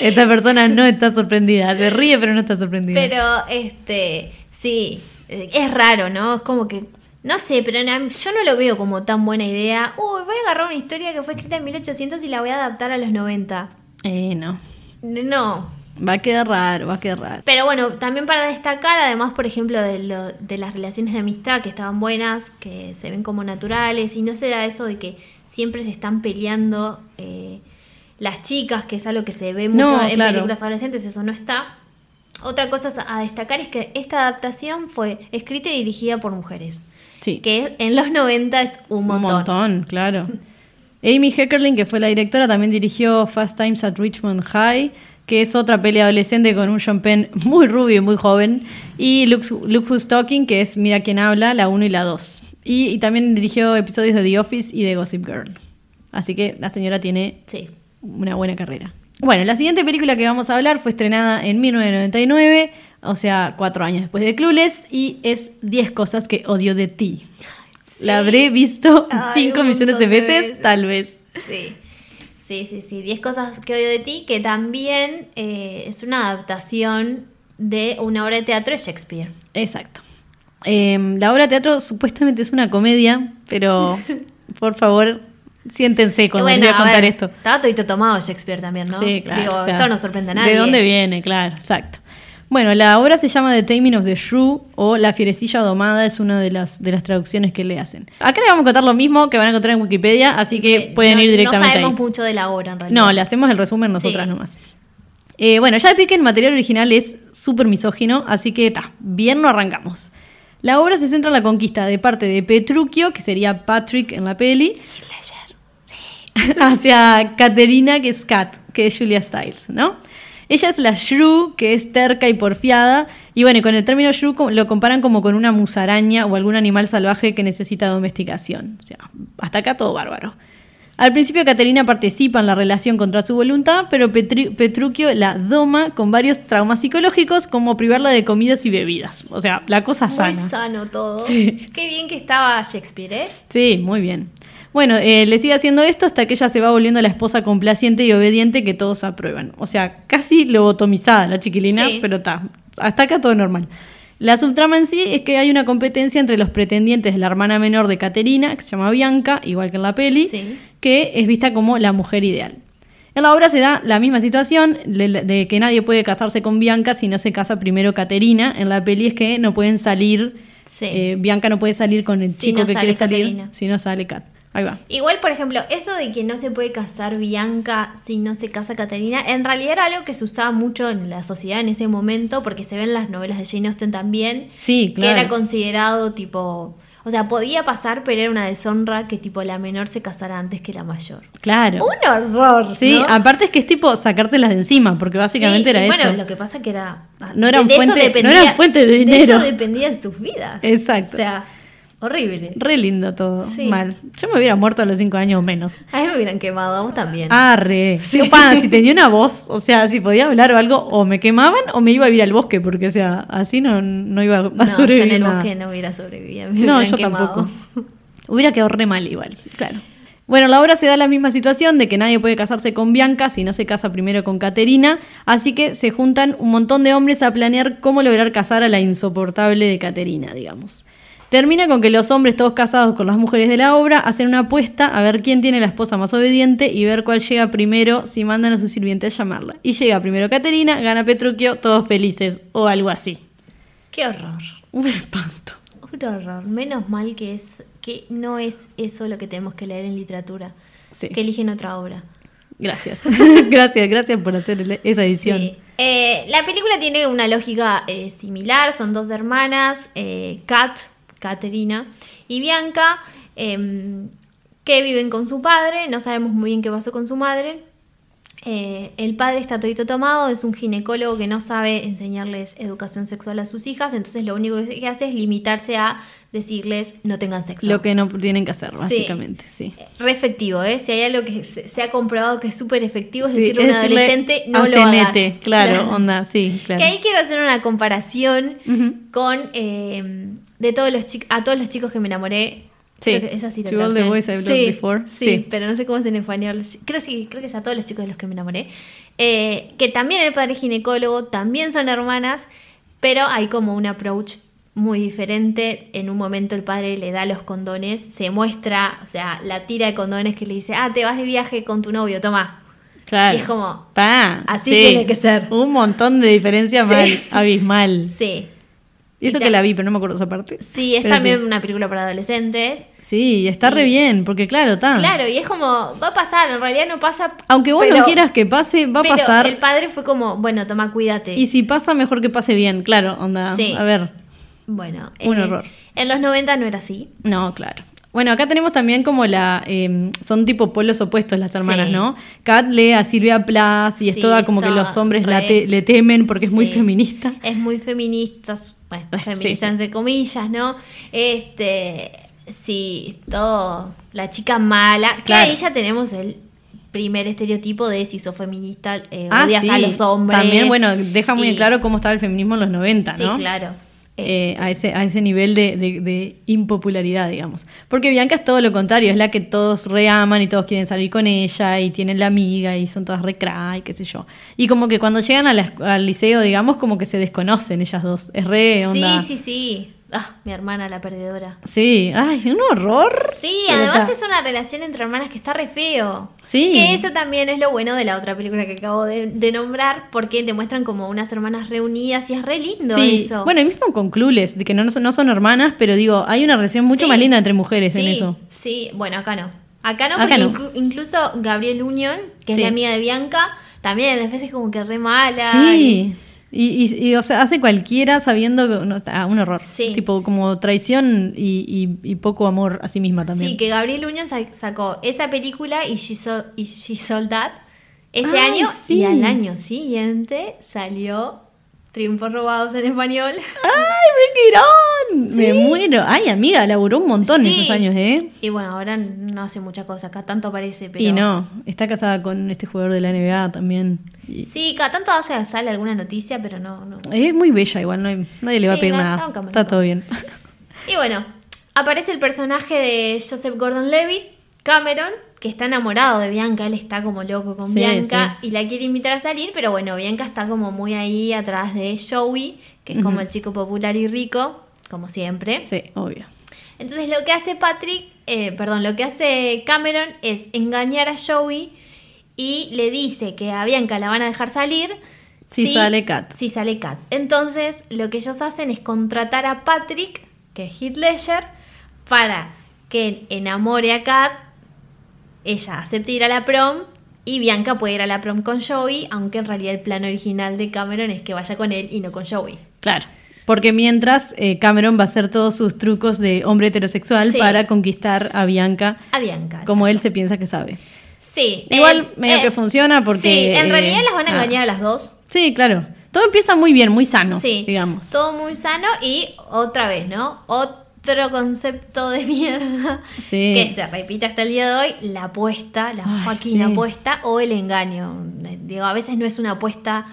Esta persona no está sorprendida, se ríe pero no está sorprendida. Pero, este, sí, es raro, ¿no? Es como que, no sé, pero yo no lo veo como tan buena idea. Uy, voy a agarrar una historia que fue escrita en 1800 y la voy a adaptar a los 90. Eh, no. No. Va a quedar raro, va a quedar raro. Pero bueno, también para destacar, además, por ejemplo, de, lo- de las relaciones de amistad que estaban buenas, que se ven como naturales, y no se da eso de que siempre se están peleando eh, las chicas, que es algo que se ve No, mucho en claro. películas adolescentes, eso no está. Otra cosa a destacar es que esta adaptación fue escrita y dirigida por mujeres, Sí. que en los 90 es un montón. Un montón, claro. Amy Heckerling, que fue la directora, también dirigió Fast Times at Richmond High, que es otra peli adolescente con un Sean Penn muy rubio y muy joven. Y Look, Look Who's Talking, que es Mira quién habla, la 1 y la 2. Y, y también dirigió episodios de The Office y de Gossip Girl. Así que la señora tiene Sí. una buena carrera. Bueno, la siguiente película que vamos a hablar fue estrenada en 1999, o sea, cuatro años después de Clueless, y es 10 cosas que odio de ti. La habré visto Ay, 5 un millones de veces, tal vez. Sí. Sí, sí, sí. 10 cosas que odio de ti, que también eh, es una adaptación de una obra de teatro de Shakespeare. Exacto. Eh, la obra de teatro supuestamente es una comedia, pero por favor, siéntense cuando Bueno, les voy a contar ver, esto. Estaba todito tomado Shakespeare también, ¿no? Sí, claro. Digo, o sea, esto no sorprende a nadie. ¿De dónde viene? Claro, exacto. Bueno, la obra se llama The Taming of the Shrew o La fierecilla domada, es una de las, de las traducciones que le hacen. Acá les vamos a contar lo mismo que van a encontrar en Wikipedia, así que Eh, pueden no- ir directamente No sabemos ahí. mucho de la obra, en realidad. No, le hacemos el resumen nosotras Sí. nomás. Eh, bueno, ya pique el material original es súper misógino, así que ta, bien no arrancamos. La obra se centra en la conquista de parte de Petruchio, que sería Patrick en la peli, hacia Caterina, que es Kat, que es Julia Stiles, ¿no? Ella es la shrew, que es terca y porfiada, y bueno, con el término shrew lo comparan como con una musaraña o algún animal salvaje que necesita domesticación. O sea, hasta acá todo bárbaro. Al principio Caterina participa en la relación contra su voluntad, pero Petri- Petruchio la doma con varios traumas psicológicos como privarla de comidas y bebidas. O sea, la cosa Muy sana. sano todo. Sí. Qué bien que estaba Shakespeare, ¿eh? Sí, muy bien. Bueno, eh, le sigue haciendo esto hasta que ella se va volviendo la esposa complaciente y obediente que todos aprueban. O sea, casi lobotomizada la chiquilina, Sí. pero está. Hasta acá todo normal. La subtrama en sí es que hay una competencia entre los pretendientes de la hermana menor de Caterina, que se llama Bianca, igual que en la peli, Sí. que es vista como la mujer ideal. En la obra se da la misma situación de, de que nadie puede casarse con Bianca si no se casa primero Caterina. En la peli es que no pueden salir, Sí. eh, Bianca no puede salir con el Si chico no que quiere salir si no sale Cat. Ahí va. Igual, por ejemplo, eso de que no se puede casar Bianca si no se casa Caterina, en realidad era algo que se usaba mucho en la sociedad en ese momento, porque se ven las novelas de Jane Austen también, Sí, que claro. era considerado tipo, o sea, podía pasar, pero era una deshonra que tipo la menor se casara antes que la mayor. Claro. Un horror, Sí, ¿no? aparte es que es tipo sacártelas de encima, porque básicamente Sí, era y eso. Bueno, lo que pasa que era... No eran de fuente- no dependía- eran fuente de dinero. eso dependía de sus vidas. Exacto. O sea, horrible. Re lindo todo. Sí. Mal. Yo me hubiera muerto a los cinco años o menos. A mí me hubieran quemado, a vos también. Ah, re. Sí. si tenía una voz, o sea, si podía hablar o algo, o me quemaban o me iba a ir al bosque, porque, o sea, así no, no iba a no, yo sobrevivir. en el nada. bosque no hubiera sobrevivido. me No, yo quemado. tampoco. Hubiera quedado re mal igual, claro. Bueno, la obra se da la misma situación de que nadie puede casarse con Bianca si no se casa primero con Caterina, así que se juntan un montón de hombres a planear cómo lograr casar a la insoportable de Caterina, digamos. Termina con que los hombres, todos casados con las mujeres de la obra, hacen una apuesta a ver quién tiene la esposa más obediente y ver cuál llega primero si mandan a su sirviente a llamarla. Y llega primero Caterina, gana Petruchio, todos felices, o algo así. Qué horror. Un espanto. Un horror. Menos mal que es que no es eso lo que tenemos que leer en literatura. Sí. Que eligen otra obra. Gracias. gracias, gracias por hacer esa edición. Sí. Eh, la película tiene una lógica eh, similar. Son dos hermanas, eh, Kat, Caterina y Bianca, em, que viven con su padre. No sabemos muy bien qué pasó con su madre. Eh, el padre está todito tomado, es un ginecólogo que no sabe enseñarles educación sexual a sus hijas, entonces lo único que hace es limitarse a decirles no tengan sexo. Lo que no tienen que hacer, Sí. básicamente, sí. Re efectivo, ¿eh? Si hay algo que se, se ha comprobado que es súper efectivo, es Sí, decirle a un adolescente, no lo hagas. Claro, onda, sí, claro. Que ahí quiero hacer una comparación con eh, de todos los a todos los chicos que me enamoré, Sí. Creo que esa sí la To all the boys loved sí, before. Sí, Sí. pero no sé cómo es en español. Creo, sí, creo que es a todos los chicos de los que me enamoré. Eh, que también el padre es ginecólogo, también son hermanas, pero hay como un approach muy diferente. En un momento el padre le da los condones, se muestra, o sea, la tira de condones que le dice, ah, te vas de viaje con tu novio, toma. Claro. Y es como, Pa, así tiene que ser. Un montón de diferencia mal, abismal. sí. Y eso Y que la vi, pero no me acuerdo esa parte. Sí, es Pero también sí. una película para adolescentes. Sí, está re bien, porque claro, está. Claro, y es como, va a pasar, en realidad no pasa. Aunque vos pero- no quieras que pase, va a pasar. El padre fue como, bueno, toma, cuídate. Y si pasa, mejor que pase bien, claro, onda. Sí. A ver. Bueno, Un eh, horror. En los 90 no era así. No, claro. Bueno, acá tenemos también como la. eh, son tipo polos opuestos las hermanas, Sí. ¿no? Kat lee a Silvia Plath y es Sí, toda como que los hombres la te- le temen porque es muy Sí. feminista. Es muy feminista, bueno, sí, feminista sí. entre comillas, ¿no? Este, sí, todo, la chica mala. Que Claro. ahí ya tenemos el primer estereotipo de si sos feminista, eh, Ah, odias sí. a los hombres. También, bueno, deja muy Y- claro cómo estaba el feminismo en los 90, Sí, ¿no? claro. Eh, a, ese, a ese nivel de, de- de impopularidad, digamos. Porque Bianca es todo lo contrario, es la que todos reaman y todos quieren salir con ella y tienen la amiga y son todas recra y qué sé yo. Y como que cuando llegan a la esc- al liceo, digamos, como que se desconocen ellas dos. Es re onda. Sí, sí, sí. Ah, mi hermana, la perdedora. Sí, ay, un horror. Sí, Pero además está. es una relación entre hermanas que está re feo. Sí. Que eso también es lo bueno de la otra película que acabo de, de nombrar, porque te muestran como unas hermanas reunidas y es re lindo Sí, eso. bueno, y mismo con Clueless, de que no, no son, hermanas, pero digo, hay una relación mucho Sí. más linda entre mujeres en eso. Sí, bueno, acá no. Acá no, Acá porque no. inclu- incluso Gabriel Union, que es la amiga de Bianca, también a veces como que re mala. Sí. Y, y- y, o sea, hace cualquiera sabiendo que no, está un horror. Sí. Tipo, como traición y, y- y poco amor a sí misma también. Sí, que Gabriel Union sa- sacó esa película y She, y She Sold That ese Ay, año sí. y al año siguiente salió Triunfos Robados en Español. ¡Ay, On! Me muero. Ay, amiga, laburó un montón Sí. esos años, ¿eh? Y bueno, ahora no hace mucha cosa, acá tanto aparece, pero... Y no, está casada con este jugador de la NBA también. Y- Sí, cada tanto hace, sale alguna noticia, pero no, no. Es muy bella igual, no hay- nadie le va a pedir nada. Está todo bien. Y bueno, aparece el personaje de Joseph Gordon-Levitt, Cameron, que está enamorado de Bianca, él está como loco con Sí, Bianca y la quiere invitar a salir, pero bueno, Bianca está como muy ahí atrás de Joey, que es como el chico popular y rico, como siempre. Sí, obvio. Entonces lo que hace Patrick, eh, perdón, lo que hace Cameron es engañar a Joey y le dice que a Bianca la van a dejar salir. Si sale Kat. Si sale Kat. Entonces lo que ellos hacen es contratar a Patrick, que es Heath Ledger, para que enamore a Kat, ella acepte ir a la prom y Bianca puede ir a la prom con Joey, aunque en realidad el plan original de Cameron es que vaya con él y no con Joey. Claro. Porque mientras eh, Cameron va a hacer todos sus trucos de hombre heterosexual Sí. para conquistar a Bianca A Bianca. como exacto. él se piensa que sabe. Sí. Igual eh, medio eh, que funciona porque... Sí, en eh, realidad las van a nada. engañar a las dos. Sí, claro. Todo empieza muy bien, muy sano, sí. digamos. Todo muy sano y otra vez, ¿no? Otro concepto de mierda Sí. que se repite hasta el día de hoy, la apuesta, la Ay, fucking sí. apuesta o el engaño. Eh, Digo, a veces no es una apuesta,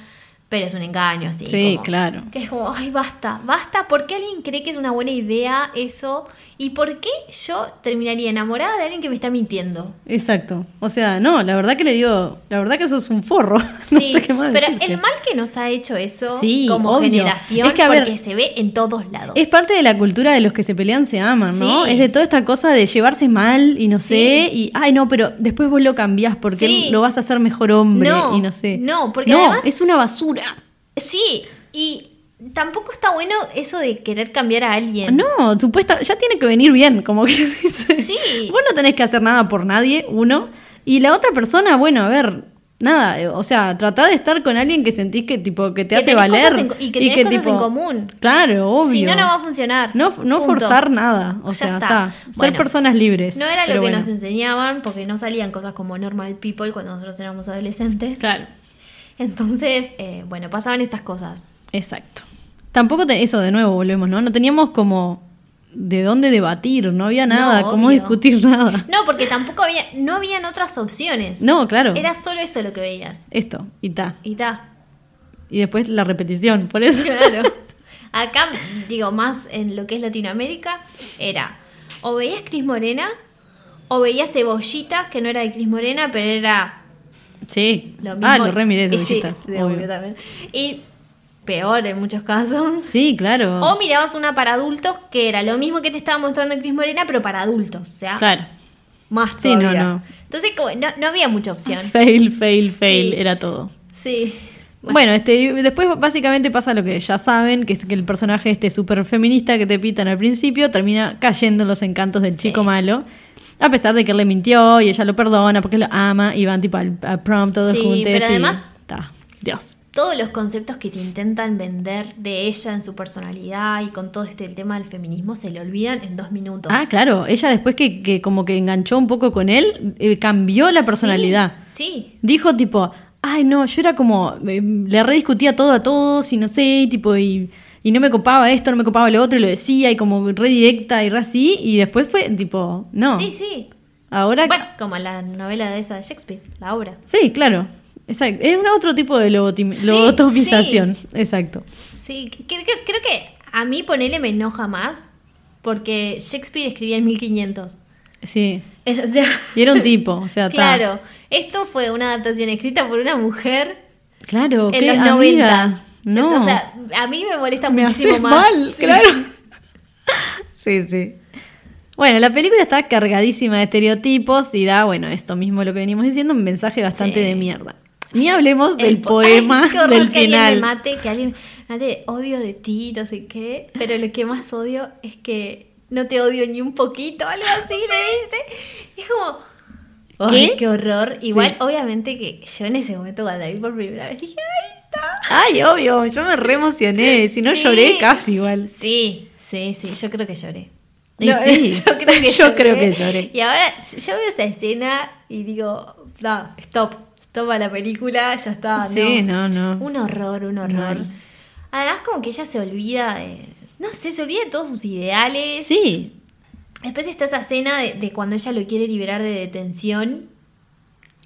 pero es un engaño, así. Sí, como- claro. Que es como, ay, basta, basta. ¿Por qué alguien cree que es una buena idea eso? ¿Y por qué yo terminaría enamorada de alguien que me está mintiendo? Exacto. O sea, no, la verdad que le digo, la verdad que eso es un forro. no Sí, sé qué más pero decirte. el mal que nos ha hecho eso Sí, como obvio. generación, Es que, a ver, porque se ve en todos lados. Es parte de la cultura de los que se pelean se aman, ¿no? Sí. Es de toda esta cosa de llevarse mal y no sé, y ay no, pero después vos lo cambiás porque lo vas a hacer mejor hombre No, y no sé. no, porque no, además- es una basura. Sí, y tampoco está bueno eso de querer cambiar a alguien. No, supuesta, ya tiene que venir bien, como que dice. Sí. Vos no tenés que hacer nada por nadie, uno. Y la otra persona, bueno, a ver, nada, eh, o sea, tratá de estar con alguien que sentís que tipo que te Que hace valer. en y que tenés cosas en común. Claro, obvio. Si no, no va a funcionar. No, no forzar nada. O Ya sea, está. está. Ser Bueno, personas libres. No era lo que bueno. nos enseñaban, porque no salían cosas como normal people cuando nosotros éramos adolescentes. Claro, Entonces, eh, bueno, pasaban estas cosas. exacto. Tampoco te- eso de nuevo volvemos, ¿no? No teníamos como de dónde debatir, no había nada, No, cómo obvio. discutir nada. No, porque tampoco había, no habían otras opciones. No, claro. Era solo eso lo que veías. Esto, y ta. Y ta. Y después la repetición, por eso. Claro. Acá, digo, más en lo que es Latinoamérica, era o veías Cris Morena, o veías Cebollitas, que no era de Cris Morena, pero era Sí. lo mismo. ah, lo re miré, Y sí, cebollitas, sí, obvio. obvio también. Y peor en muchos casos. Sí, claro. O mirabas una para adultos que era lo mismo que te estaba mostrando en Cris Morena, pero para adultos. O sea, Claro. más Sí, no, todavía. no. Entonces, como, no, no había mucha opción. Fail, fail, fail, Sí. era todo. Sí. Bueno, este, después básicamente pasa lo que ya saben, que es que el personaje este súper feminista que te pitan al principio termina cayendo en los encantos del Sí. chico malo. A pesar de que él le mintió y ella lo perdona porque lo ama y van tipo al, al prom todos Sí, juntos. pero y- además- ta, Dios. Todos los conceptos que te intentan vender de ella en su personalidad y con todo este tema del feminismo se le olvidan en dos minutos. Ah, claro. Ella después que, que como que enganchó un poco con él, eh, cambió la personalidad. Sí. Dijo tipo, ay no, yo era como, eh, le rediscutía todo a todos y no sé, y tipo, y, y no me copaba esto, no me copaba lo otro, y lo decía, y como re directa y re así, y después fue tipo, no. Sí, sí. Ahora, Bueno, como la novela de esa de Shakespeare, la obra. sí, claro. Exacto. Es un otro tipo de lobotim- Sí, lobotomización. Exacto. Sí, que- creo que a mí ponerle me enoja más porque Shakespeare escribía en 1500. Sí. O sea, Y era un tipo, o sea, ta. claro, esto fue una adaptación escrita por una mujer Claro, en ¿qué, los noventas. No. O sea, a mí me molesta me muchísimo más. mal, Sí. claro. sí, sí. Bueno, la película está cargadísima de estereotipos y da, bueno, esto mismo lo que venimos diciendo, un mensaje bastante Sí. de mierda. Ni hablemos El del po- poema Ay, del que alguien me final. mate, que alguien me mate, odio de ti, no sé qué. Pero lo que más odio es que no te odio ni un poquito, algo así le dice. Y es como, ¿Qué? qué horror. Igual, Sí. obviamente que yo en ese momento cuando la vi por primera vez dije, ay, está. Ay, obvio, yo me re emocioné. Si no Sí. lloré casi igual. Sí, sí, sí, yo creo que lloré. Sí, yo creo que yo lloré. creo que lloré. Y ahora yo veo esa escena y digo, no, stop, toma la película, ya está. Sí, no, no. Un horror, un horror. Además, como que ella se olvida de. No sé, se olvida de todos sus ideales. Sí, Después está esa escena de, de cuando ella lo quiere liberar de detención.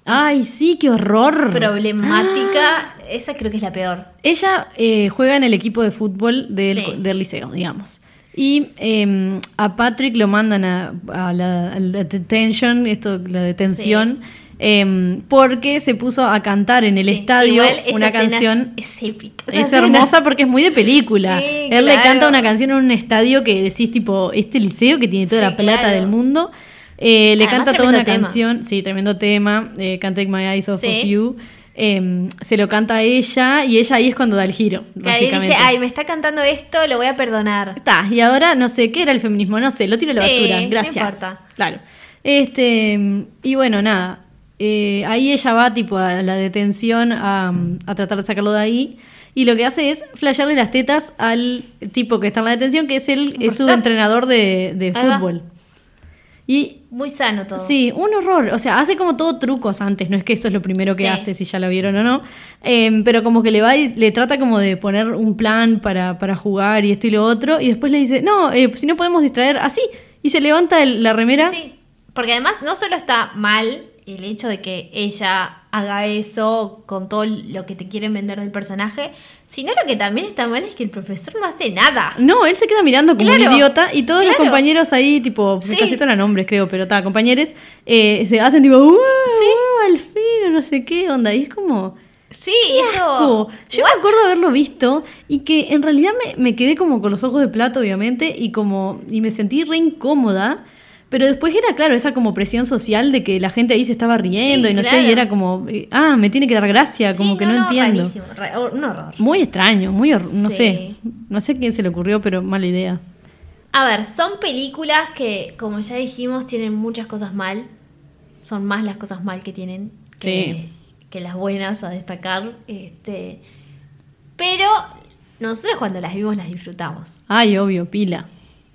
Ay, sí, qué horror. Problemática. Esa creo que es la peor. Ella eh, juega en el equipo de fútbol del, Sí. del liceo, digamos. Y eh, a Patrick lo mandan a, a la, a la detention, esto, la detención, eh, porque se puso a cantar en el Sí, estadio una canción. Es, épica. Esa Es escena- hermosa porque es muy de película. Sí, Él le canta una canción en un estadio que decís tipo, este liceo que tiene toda Sí, la plata claro. una mundo. Eh, le Además, canta toda una tema. canción, sí, tremendo tema, eh, Can't Take My Eyes Off of You. Eh, se lo canta a ella y ella ahí es cuando da el giro. Que ahí básicamente. dice, ay, me está cantando esto, lo voy a perdonar. Está, y ahora no sé qué era el feminismo, no sé, lo tiro a la Sí, basura, no gracias. importa. Claro. Este, y bueno, nada. Eh, ahí ella va tipo a la detención a, a tratar de sacarlo de ahí. Y lo que hace es flashearle las tetas al tipo que está en la detención, que es el es su entrenador de, fútbol. Y Muy sano todo. Sí, un horror. O sea, hace como todo trucos antes, no es que eso es lo primero que Sí. hace, si ya la vieron o no. Eh, pero como que le va y le trata como de poner un plan para, para jugar y esto y lo otro. Y después le dice, no, eh, si no podemos distraer así. Y se levanta el- la remera. Sí, sí. Porque además no solo está mal el hecho de que ella haga eso con todo lo que te quieren vender del personaje, sino lo que también está mal es que el profesor no hace nada. No, él se queda mirando como Claro, un idiota y todos los compañeros ahí, tipo, Sí. casi todos eran hombres, creo, pero está, compañeros, eh, se hacen tipo, ¡uh! uh, al fin, o no sé qué onda. Y es como, Sí. Yo ¿what? me acuerdo haberlo visto y que en realidad me, me quedé como con los ojos de plato, obviamente, y como y me sentí re incómoda. Pero después era, claro, esa como presión social de que la gente ahí se estaba riendo Sí, y no sé, y era como, eh, ah, me tiene que dar gracia, Sí, como que no, entiendo. rarísimo, un horror. Muy extraño, muy, hor- no Sí. sé, no sé quién se le ocurrió, pero mala idea. A ver, son películas que, como ya dijimos, tienen muchas cosas mal. Son más las cosas mal que tienen que, que las buenas a destacar. Este, pero nosotros cuando las vimos las disfrutamos. Ay, obvio, pila.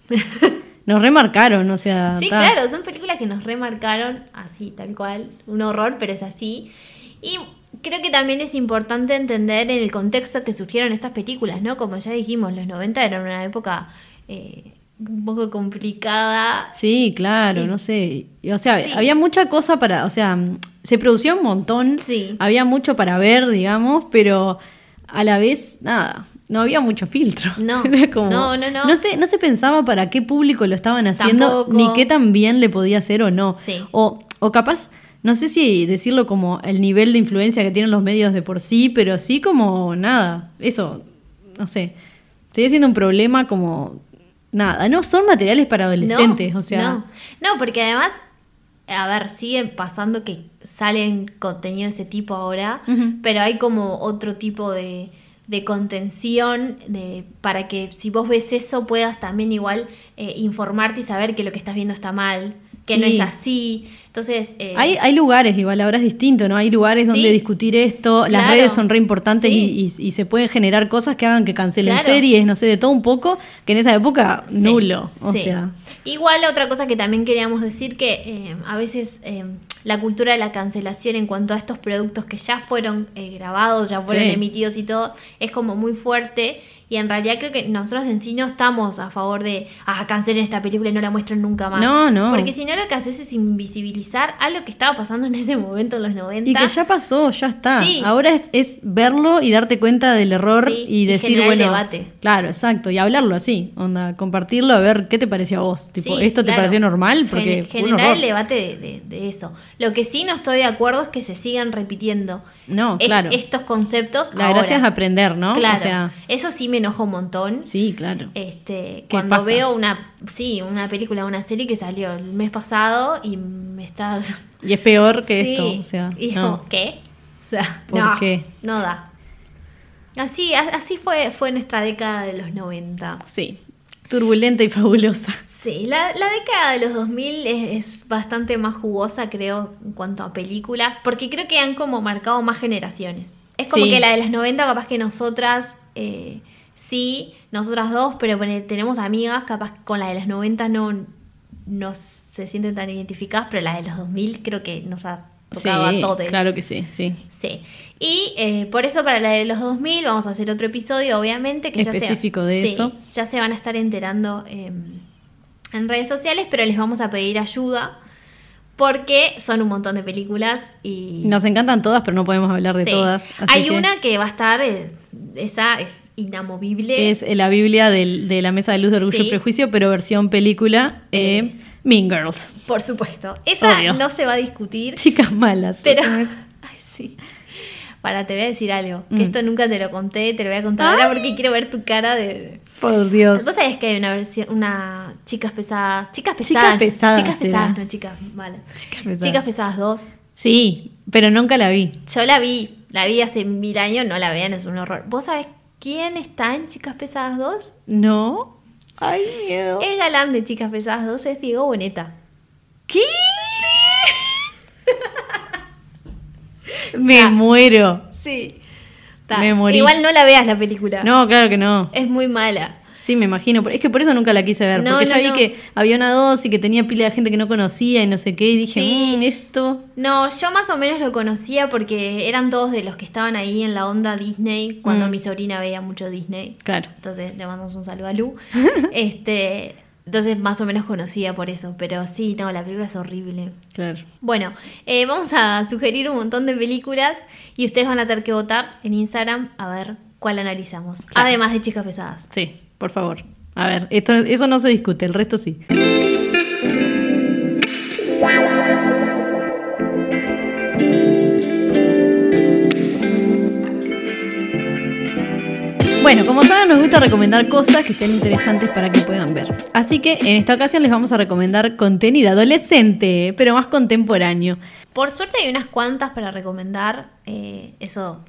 Nos remarcaron, o sea, Sí, ta. claro, son películas que nos remarcaron así, tal cual. Un horror, pero es así. Y creo que también es importante entender en el contexto que surgieron estas películas, ¿no? Como ya dijimos, los 90 eran una época eh, un poco complicada. Sí, claro, no sé. O sea, Sí. había mucha cosa para, o sea, se producía un montón, Sí. había mucho para ver, digamos, pero a la vez, nada. No había mucho filtro. No, Era como- no, no, no. No se, no se pensaba para qué público lo estaban haciendo, Tampoco. ni qué tan bien le podía hacer o no. Sí. O, o capaz, no sé si decirlo como el nivel de influencia que tienen los medios de por sí, pero sí como nada. Eso, no sé. Sigue siendo un problema como. Nada, no son materiales para adolescentes, no, o sea. No. No, porque además, a ver, sigue pasando que salen contenido de ese tipo ahora, pero hay como otro tipo de, de contención de, para que si vos ves eso puedas también igual eh, informarte y saber que lo que estás viendo está mal, que no es así. Entonces, eh, Hay, hay lugares, igual ahora es distinto, ¿no? Hay lugares Sí. donde discutir esto, las redes son re importantes Sí. y, y- y se pueden generar cosas que hagan que cancelen Claro. series, no sé, de todo un poco, que en esa época nulo. O sí. sea, Igual otra cosa que también queríamos decir que eh, a veces eh, la cultura de la cancelación en cuanto a estos productos que ya fueron eh, grabados, ya fueron Sí. emitidos y todo, es como muy fuerte. Y en realidad creo que nosotros en sí no estamos a favor de, ah, cancelen esta película y no la muestren nunca más. No, no. Porque si no lo que haces es invisibilizar algo que estaba pasando en ese momento en los 90. y que ya pasó, ya está. Sí. Ahora es, es verlo y darte cuenta del error Sí, y y decir, el bueno, debate. claro, exacto, y hablarlo así, onda, compartirlo, a ver qué te pareció a vos. Tipo, Sí, ¿esto te pareció normal? Porque Gen- generar el debate de, de- de eso. Lo que sí no estoy de acuerdo es que se sigan repitiendo No, es- claro. estos conceptos. La ahora. gracia es aprender, ¿no? Claro, O sea, eso sí me enoja un montón. sí, claro. Este, ¿Qué cuando pasa? veo una, sí, una película, una serie que salió el mes pasado y me está Y es peor que Sí, esto, o sea, y no. como, ¿qué? O sea, ¿Por no, qué? No da. Así, así fue, fue nuestra década de los 90. Sí, turbulenta y fabulosa. Sí, la, la década de los 2000 es, es bastante más jugosa, creo, en cuanto a películas, porque creo que han como marcado más generaciones. Es como Sí. que la de las 90, capaz que nosotras, eh, sí, nosotras dos, pero bueno, tenemos amigas, capaz con la de las 90 no, no se sienten tan identificadas, pero la de los 2000 creo que nos ha tocado Sí, a todos. claro que sí, sí. Sí. Y eh, por eso para la de los 2000 vamos a hacer otro episodio, obviamente, que Específico ya se, de sí, eso. ya se van a estar enterando eh, en redes sociales, pero les vamos a pedir ayuda porque son un montón de películas y... Nos encantan todas, pero no podemos hablar de Sí. todas. así Hay que una que va a estar, eh, esa es inamovible. Es la Biblia del- de la Mesa de Luz de Orgullo Sí. y Prejuicio, pero versión película, eh, Eh. Mean Girls. Por supuesto. Esa Obvio. no se va a discutir. Chicas malas. Pero, ay, sí. Para, te voy a decir algo. Que Mm. esto nunca te lo conté, te lo voy a contar ahora porque quiero ver tu cara de... Por Dios. Vos sabés que hay una versión, una chicas pesadas, chicas Chicas pesadas, pesadas chicas pesadas, será. no chicas malas, Chicas pesadas. chicas pesadas 2. Sí, pero nunca la vi. Yo la vi, la vi hace mil años, no la vean, es un horror. ¿Vos sabés quién está en Chicas Pesadas 2? ¿No? Ay, miedo. El galán de Chicas Pesadas 2 es Diego Boneta. ¿Qué? Me Ah. muero. Sí. Me morí. Igual no la veas la película. No, claro que no. Es muy mala. Sí, me imagino. Es que por eso nunca la quise ver. No, porque no, ya vi no. que había una dos y que tenía pila de gente que no conocía y no sé qué. Y dije, Sí. "Mm, esto. No, yo más o menos lo conocía porque eran todos de los que estaban ahí en la onda Disney cuando Mm. mi sobrina veía mucho Disney. Claro. Entonces le mandamos un saludo a Lu. este, entonces más o menos conocía por eso. Pero sí, no, la película es horrible. Claro. Bueno, eh, vamos a sugerir un montón de películas y ustedes van a tener que votar en Instagram a ver cuál analizamos. Claro. Además de chicas pesadas. Sí, por favor. A ver, esto, eso no se discute, el resto sí. Bueno, como saben, nos gusta recomendar cosas que sean interesantes para que puedan ver. Así que en esta ocasión les vamos a recomendar contenido adolescente, pero más contemporáneo. Por suerte hay unas cuantas para recomendar. eh, eso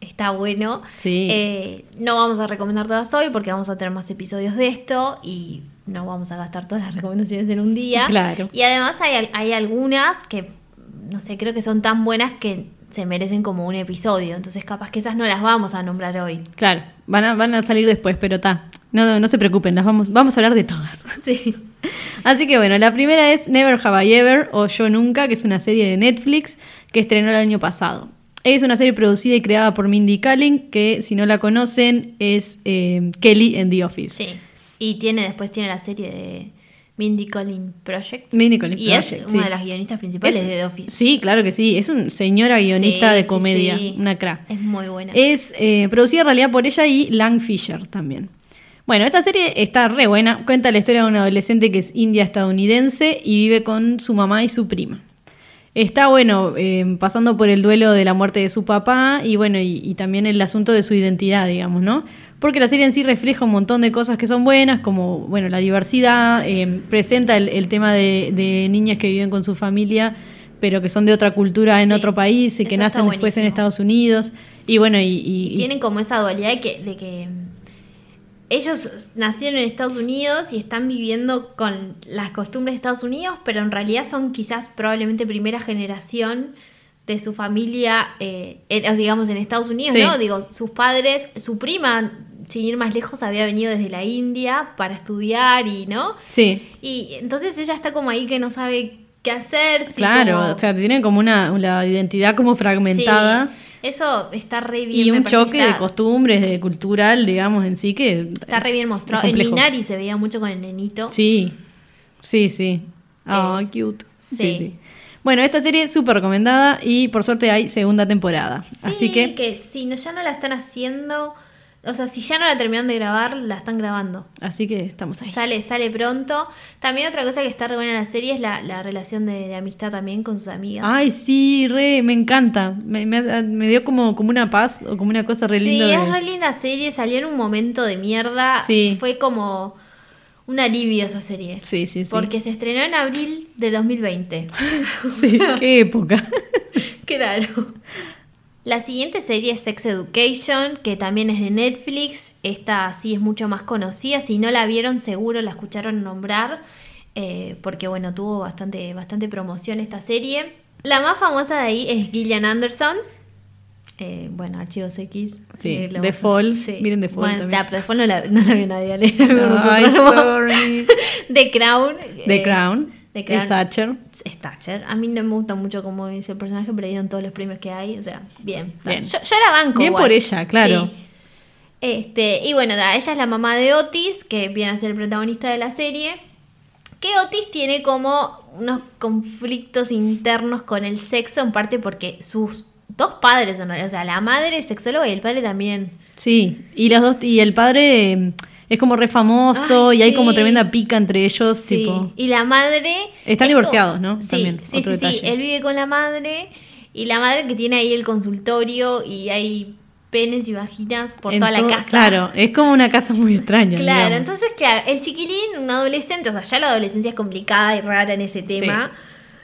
está bueno. Sí. Eh, no vamos a recomendar todas hoy porque vamos a tener más episodios de esto y no vamos a gastar todas las recomendaciones en un día. Claro. Y además hay, hay algunas que, no sé, creo que son tan buenas que se merecen como un episodio. Entonces capaz que esas no las vamos a nombrar hoy. Claro, van a, van a salir después, pero está. No, no se preocupen, las vamos, vamos a hablar de todas. Sí. Así que bueno, la primera es Never Have I Ever o Yo Nunca, que es una serie de Netflix que estrenó el año pasado. Es una serie producida y creada por Mindy Kaling, que si no la conocen es eh, Kelly en The Office. Sí. Y tiene después tiene la serie de, Mindy Colin Project. Mindy Colin y es Project, una sí. de las guionistas principales Es- de The Office. Sí, claro que sí. Es una señora guionista Sí, de comedia, sí. una crack. Es muy buena. Es eh, producida en realidad por ella y Lang Fisher también. Bueno, esta serie está re buena. Cuenta la historia de una adolescente que es india estadounidense y vive con su mamá y su prima. Está bueno, eh, pasando por el duelo de la muerte de su papá y bueno, y, y también el asunto de su identidad, digamos, ¿no? Porque la serie en sí refleja un montón de cosas que son buenas, como, bueno, la diversidad, eh, presenta el, el tema de, de niñas que viven con su familia, pero que son de otra cultura en Sí, otro país y que nacen después en. Estados Unidos. Y bueno, y, y- Y tienen como esa dualidad de que, de que ellos nacieron en Estados Unidos y están viviendo con las costumbres de Estados Unidos, pero en realidad son quizás probablemente primera generación de su familia, eh, en- digamos, en Estados Unidos, Sí. ¿no? Digo, sus padres, su prima, sin ir más lejos, había venido desde la India para estudiar y, ¿no? sí, Y entonces ella está como ahí que no sabe qué hacer. si claro, como- o sea, tienen como una, una identidad como fragmentada. Sí, eso está re bien. Y un choque está- de costumbres, de cultural, digamos, en sí que... Está re bien mostrado. En. Minari se veía mucho con el nenito. Sí, sí, sí. Ah, Eh, cute. Sí. sí. sí, Bueno, esta serie es súper recomendada y por suerte hay segunda temporada. Sí, Así que, que si no, ya no la están haciendo. O sea, si ya no la terminaron de grabar, la están grabando. así que estamos ahí. Sale, sale pronto. También otra cosa que está re buena en la serie es la, la relación de, de amistad también con sus amigas. Ay, sí, re, me encanta. Me, me- me dio como, como una paz o como una cosa re sí, linda. de- es re linda serie. Salió en un momento de mierda. Sí. Fue como un alivio esa serie. Sí, sí, sí. Porque se estrenó en abril de 2020. Sí, qué época. Claro. La siguiente serie es Sex Education, que también es de Netflix. Esta sí es mucho más conocida. Si no la vieron, seguro la escucharon nombrar. eh, porque bueno, tuvo bastante, bastante promoción esta serie. La más famosa de ahí es Gillian Anderson. Eh, bueno, Archivos X. Sí, eh, The Fall. Miren The Fall Bueno, también. The Fall no la, no la vio nadie. Ale. Sorry. The Crown. The Crown. De Crown. Thatcher. es Thatcher. A mí no me gusta mucho cómo dice el personaje, pero dieron todos los premios que hay. O sea, bien. Bien. Yo, yo la banco. Bien igual. por ella, claro. Sí. Este, y bueno, ella es la mamá de Otis, que viene a ser el protagonista de la serie. Que Otis tiene como unos conflictos internos con el sexo, en parte porque sus dos padres, realidad, o sea, la madre es sexóloga y el padre también. Sí, y los dos, y el padre es como re famoso Ay, y hay como tremenda pica entre ellos, Sí, tipo. y la madre... Están es divorciados, como- ¿no? Sí, También, sí, otro sí, sí. detalle. Él vive con la madre y la madre que tiene ahí el consultorio y hay penes y vaginas por en toda la casa. Claro, es como una casa muy extraña. Claro, digamos. entonces, claro, el chiquilín, un adolescente, o sea, ya la adolescencia es complicada y rara en ese tema.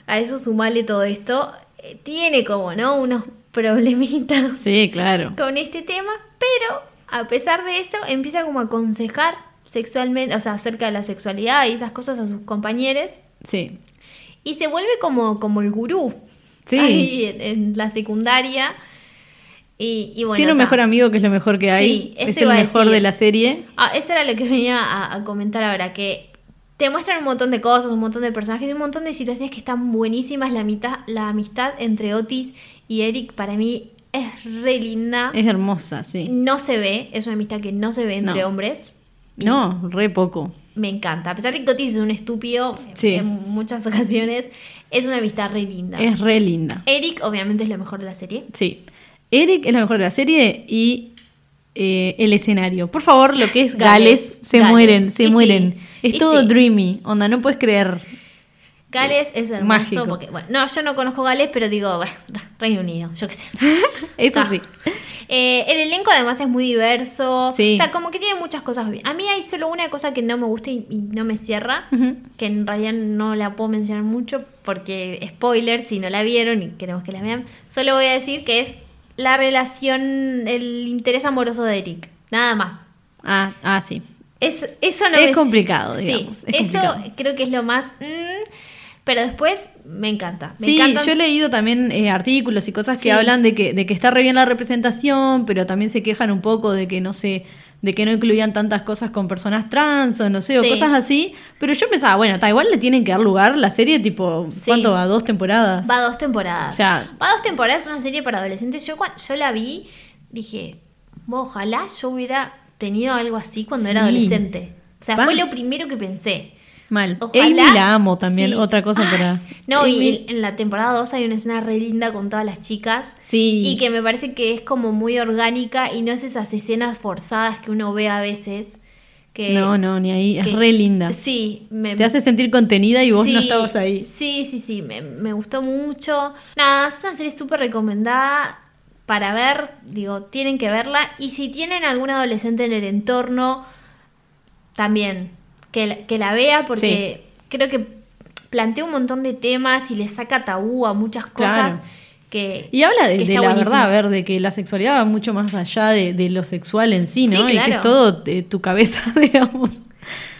A eso sumarle todo esto, eh, tiene como, ¿no? Unos problemitas Sí, claro. con este tema, pero a pesar de eso, empieza como a aconsejar sexualmente, o sea, acerca de la sexualidad y esas cosas a sus compañeros. Sí. Y se vuelve como, como el gurú. Sí. Ahí en, en la secundaria. Y, y bueno. Tiene un mejor amigo que es lo mejor que hay. Sí, eso es el mejor de la serie. Ah, eso era lo que venía a, a comentar ahora, que te muestran un montón de cosas, un montón de personajes, un montón de situaciones que están buenísimas. La, mitad, la amistad entre Otis y Eric para mí es re linda. Es hermosa, sí. No se ve, es una amistad que no se ve entre No. hombres. No, re poco. Me encanta. A pesar de que Otis es un estúpido Sí. en muchas ocasiones, es una amistad re linda. Es re linda. Eric, obviamente, es lo mejor de la serie. Sí. Eric es lo mejor de la serie y eh, el escenario. Por favor, lo que es Gales, Gales, se Gales. mueren, se Y sí, mueren. Es y todo sí. dreamy. Onda, no puedes creer. Gales es hermoso Mágico. porque, bueno, no, yo no conozco Gales, pero digo, bueno, Reino Unido, yo qué sé. Eso Ah. sí. Eh, el elenco además es muy diverso. Sí. O sea, como que tiene muchas cosas. A mí hay solo una cosa que no me gusta y, y no me cierra. Que en realidad no la puedo mencionar mucho porque, spoiler, si no la vieron y queremos que la vean, solo voy a decir que es la relación, el interés amoroso de Eric. Nada más. Ah, ah, sí. Es, eso no Es me- complicado, Sí, digamos, es eso complicado. creo que es lo más... mm, pero después me encanta. Me sí, encantan- yo he leído también eh, artículos y cosas que Sí. hablan de que, de que está re bien la representación, pero también se quejan un poco de que no sé, de que no incluían tantas cosas con personas trans o no sé, o cosas así. Pero yo pensaba, bueno, está igual le tienen que dar lugar la serie, tipo, Sí. ¿cuánto va? ¿Dos temporadas? Va dos temporadas. O sea- va dos temporadas, es una serie para adolescentes. Yo cuando yo la vi, dije, ojalá yo hubiera tenido algo así cuando era adolescente. O sea, Va. fue lo primero que pensé. Mal. Ojalá- Amy la amo también, sí. otra cosa Ah, para... No, Amy- y en la temporada 2 hay una escena re linda con todas las chicas. Sí. Y que me parece que es como muy orgánica y no es esas escenas forzadas que uno ve a veces. Que, No, no, ni ahí. Es re linda. Sí, me, Te hace sentir contenida y vos no estabas ahí. Sí, sí, sí, me, me gustó mucho. Nada, es una serie súper recomendada para ver, digo, tienen que verla. Y si tienen algún adolescente en el entorno, también, que, la- que la vea porque creo que plantea un montón de temas y le saca tabú a muchas cosas Claro. que... Y habla de, que de la buenísimo. verdad, a ver, de que la sexualidad va mucho más allá de, de lo sexual en sí, Sí, ¿no? Y que es todo eh, tu cabeza, digamos.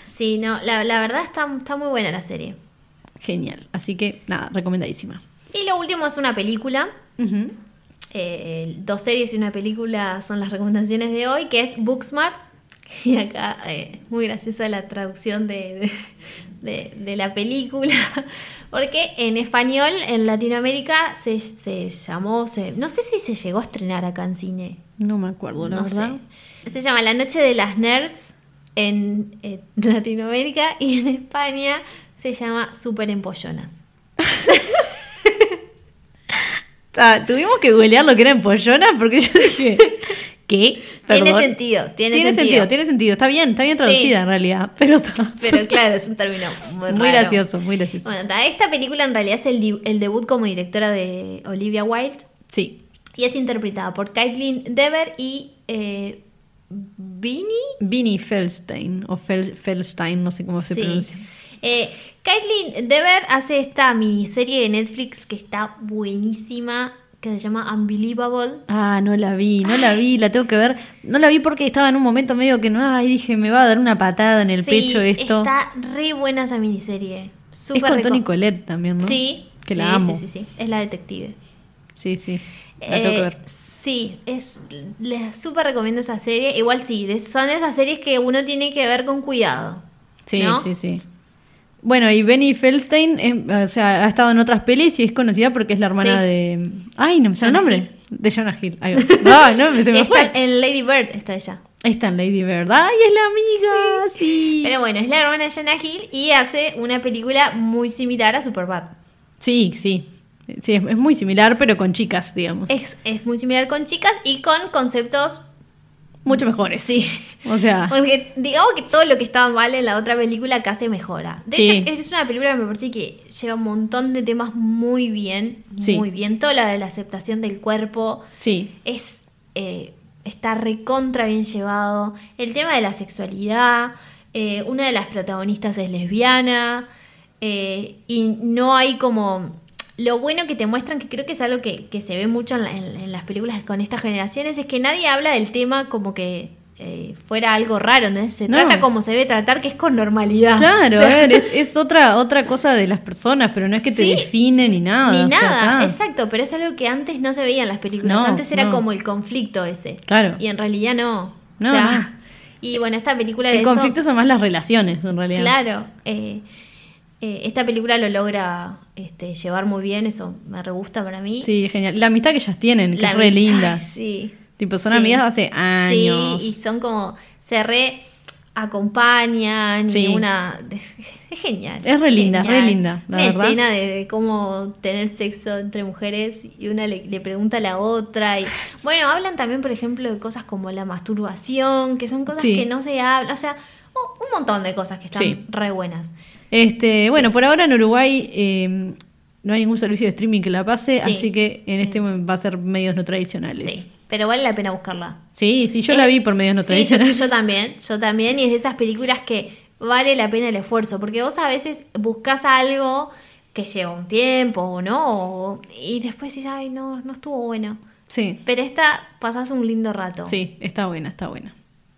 Sí, no, la, la verdad está, está muy buena la serie. Genial. Así que, nada, recomendadísima. Y lo último es una película. Eh, dos series y una película son las recomendaciones de hoy, que es Booksmart. Y acá, eh, muy graciosa la traducción de, de- de la película, porque en español, en Latinoamérica, se, se llamó, se, no sé si se llegó a estrenar acá en cine, No me acuerdo, la no verdad. sé. Se llama La Noche de las Nerds en, Latinoamérica y en España se llama Super Empollonas. Ah, tuvimos que googlear lo que era empollona porque yo dije, ¿qué? Tiene sentido, tiene, Tiene sentido, tiene sentido. Está bien, está bien traducida Sí. en realidad. Pero está. Pero claro, es un término muy, muy raro. gracioso, muy gracioso. Bueno, ta, esta película en realidad es el, el debut como directora de Olivia Wilde Sí. y es interpretada por Caitlin Dever y eh, Vinny. Vinnie Feldstein o Fel- Feldstein, no sé cómo se Sí. pronuncia. Eh, Caitlin Dever hace esta miniserie de Netflix que está buenísima, que se llama Unbelievable. Ah, no la vi, no la vi, la tengo que ver. No la vi porque estaba en un momento medio que no, ay, dije, me va a dar una patada en el Sí, pecho esto. Está re buena esa miniserie. es Súper con Toni Colette también, ¿no? Sí. Que sí, la amo. Sí, sí, sí. Es la detective. Sí, sí. La tengo que Eh, ver. Sí, es, les súper recomiendo esa serie. Igual sí, son esas series que uno tiene que ver con cuidado. Sí, ¿no? sí, sí. Bueno, y Benny Feldstein, eh, o sea, ha estado en otras pelis y es conocida porque es la hermana Sí. de. Ay, no me sale el nombre. De Jonah Hill. Ahí va. Ay, no, se me Está fue. en Lady Bird está ella. Está en Lady Bird. Ay, es la amiga, sí. Pero bueno, es la hermana de Jonah Hill y hace una película muy similar a Superbad. Sí, sí. Sí, es, es muy similar, pero con chicas, digamos. Es, es muy similar con chicas y con conceptos. Mucho mejores. Sí. O sea, Porque digamos que todo lo que estaba mal en la otra película se mejora. De Sí. hecho, es una película que me parece que lleva un montón de temas muy bien. Sí. Muy bien. Todo lo de la aceptación del cuerpo. sí. es eh, está recontra bien llevado. El tema de la sexualidad, eh, una de las protagonistas es lesbiana eh, y no hay como... Lo bueno que te muestran, que creo que es algo que, que se ve mucho en, la- en- en las películas con estas generaciones, es que nadie habla del tema como que eh, fuera algo raro, ¿no? Se No. trata como se debe tratar, que es con normalidad. Claro, O sea, a ver, es, es otra, otra cosa de las personas, pero no es que te define ni nada. Ni o sea, nada, exacto, pero es algo que antes no se veía en las películas. No, antes era como el conflicto ese. Claro. Y en realidad no. No, O sea. Y bueno, esta película El conflicto eso, son más las relaciones, en realidad. claro, eh, eh, esta película lo logra este, llevar muy bien, eso me re gusta para mí. Sí, genial. La amistad que ellas tienen, que La es re amistad, linda. Sí. Tipo, son Sí. amigas hace años. Sí, y son como, se re acompañan Sí. y una... Es genial. Es re linda, genial. re linda, la Una verdad. escena de, de cómo tener sexo entre mujeres y una le, le pregunta a la otra. Y, bueno, hablan también, por ejemplo, de cosas como la masturbación, que son cosas Sí. que no se hablan. O sea, un un montón de cosas que están Sí. re buenas. Este, bueno, por ahora en Uruguay eh, no hay ningún servicio de streaming que la pase, Sí. así que en este momento va a ser medios no tradicionales. Sí, pero vale la pena buscarla. Sí, sí, yo Eh, la vi por medios no Sí, yo, tradicionales. yo también, yo también, y es de esas películas que vale la pena el esfuerzo, porque vos a veces buscas algo que lleva un tiempo, o ¿no? Y después dices, ay, no, no estuvo bueno. Sí, Pero esta pasás un lindo rato. sí, está buena, está buena.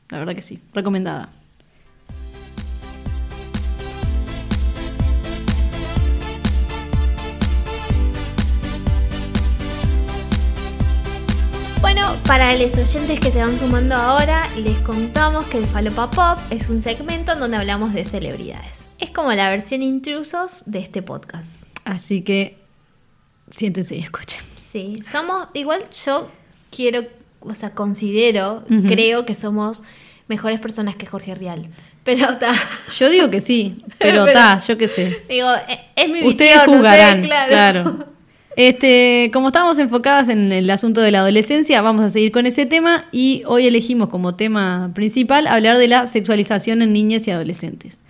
La verdad que sí, recomendada. Bueno, para los oyentes que se van sumando ahora, les contamos que el Falopa Pop es un segmento en donde hablamos de celebridades. Es como la versión intrusos de este podcast. Así que siéntense y escuchen. Sí, somos, igual yo quiero, o sea, considero, creo que somos mejores personas que Jorge Rial. Pero está. Yo digo que sí, pero Pero- está, yo qué sé. Digo, eh, es mi Ustedes visión, no sé, claro. claro. Este, como estamos enfocadas en el asunto de la adolescencia, vamos a seguir con ese tema y hoy elegimos como tema principal hablar de la sexualización en niñas y adolescentes.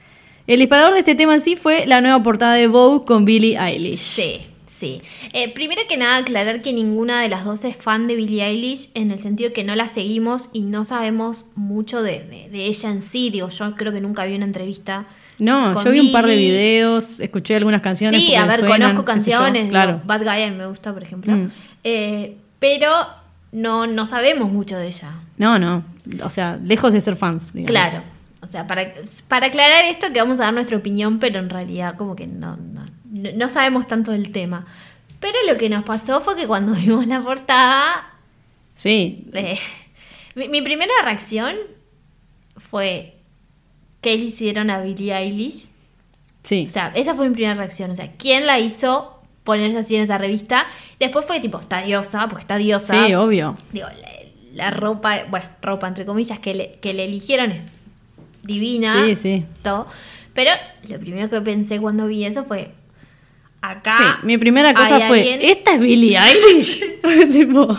El disparador de este tema en sí fue la nueva portada de Vogue con Billie Eilish. Sí, sí. Eh, primero que nada, aclarar que ninguna de las dos es fan de Billie Eilish en el sentido que no la seguimos y no sabemos mucho de- de ella en sí. Digo, yo creo que nunca vi una entrevista. No, con yo vi un par de videos, escuché algunas canciones. Sí, a ver, suenan, conozco canciones. digo, Claro. Bad Guy me gusta, por ejemplo. Mm. Eh, pero no, no sabemos mucho de ella. No, no. O sea, lejos de ser fans. digamos. Claro. O sea, para, para aclarar esto que vamos a dar nuestra opinión, pero en realidad como que no, no, no- no sabemos tanto del tema. Pero lo que nos pasó fue que cuando vimos la portada, Sí, eh, mi, mi primera reacción fue ¿qué le hicieron a Billie Eilish? sí. O sea, esa fue mi primera reacción. O sea, ¿quién la hizo ponerse así en esa revista? Después fue tipo, está diosa, porque está diosa. Sí, obvio. Digo, la, la ropa, bueno, ropa entre comillas, que le, que le eligieron es divina. Sí, sí. Todo. Pero lo primero que pensé cuando vi eso fue, acá... Sí, mi primera cosa fue, alguien- ¿esta es Billie Eilish? tipo,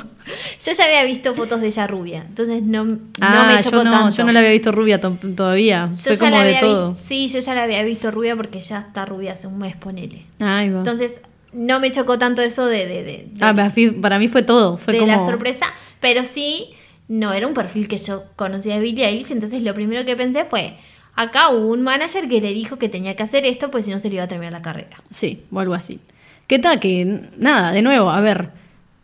Yo ya había visto fotos de ella rubia, entonces no, no ah, me chocó yo no, tanto. yo no la había visto rubia to- todavía. Yo Fue como de todo. sí, yo ya la había visto rubia porque ya está rubia hace un mes, ponele. Ahí va. Entonces, no me chocó tanto eso de, de, de- de- ah, para mí, para mí fue todo. Fue de como... la sorpresa, pero sí, no era un perfil que yo conocía de Billie Eilish, entonces lo primero que pensé fue, acá hubo un manager que le dijo que tenía que hacer esto, pues si no se le iba a terminar la carrera. Sí, o algo así. ¿Qué tal? Que nada, de nuevo, a ver.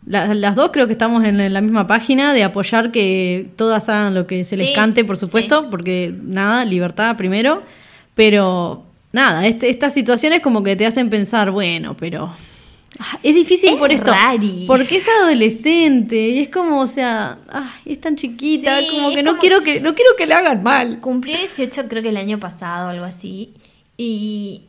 La- las dos creo que estamos en, la misma página de apoyar que todas hagan lo que se les Sí, cante, por supuesto, porque nada, libertad primero. Pero nada, este, estas situaciones como que te hacen pensar, bueno, pero ah, es difícil Es por esto. rari. Porque es adolescente y es como, o sea, ay, es tan chiquita, Sí, como que no como- quiero que no quiero que le hagan mal. Cumplió 18 creo que el año pasado, algo así, y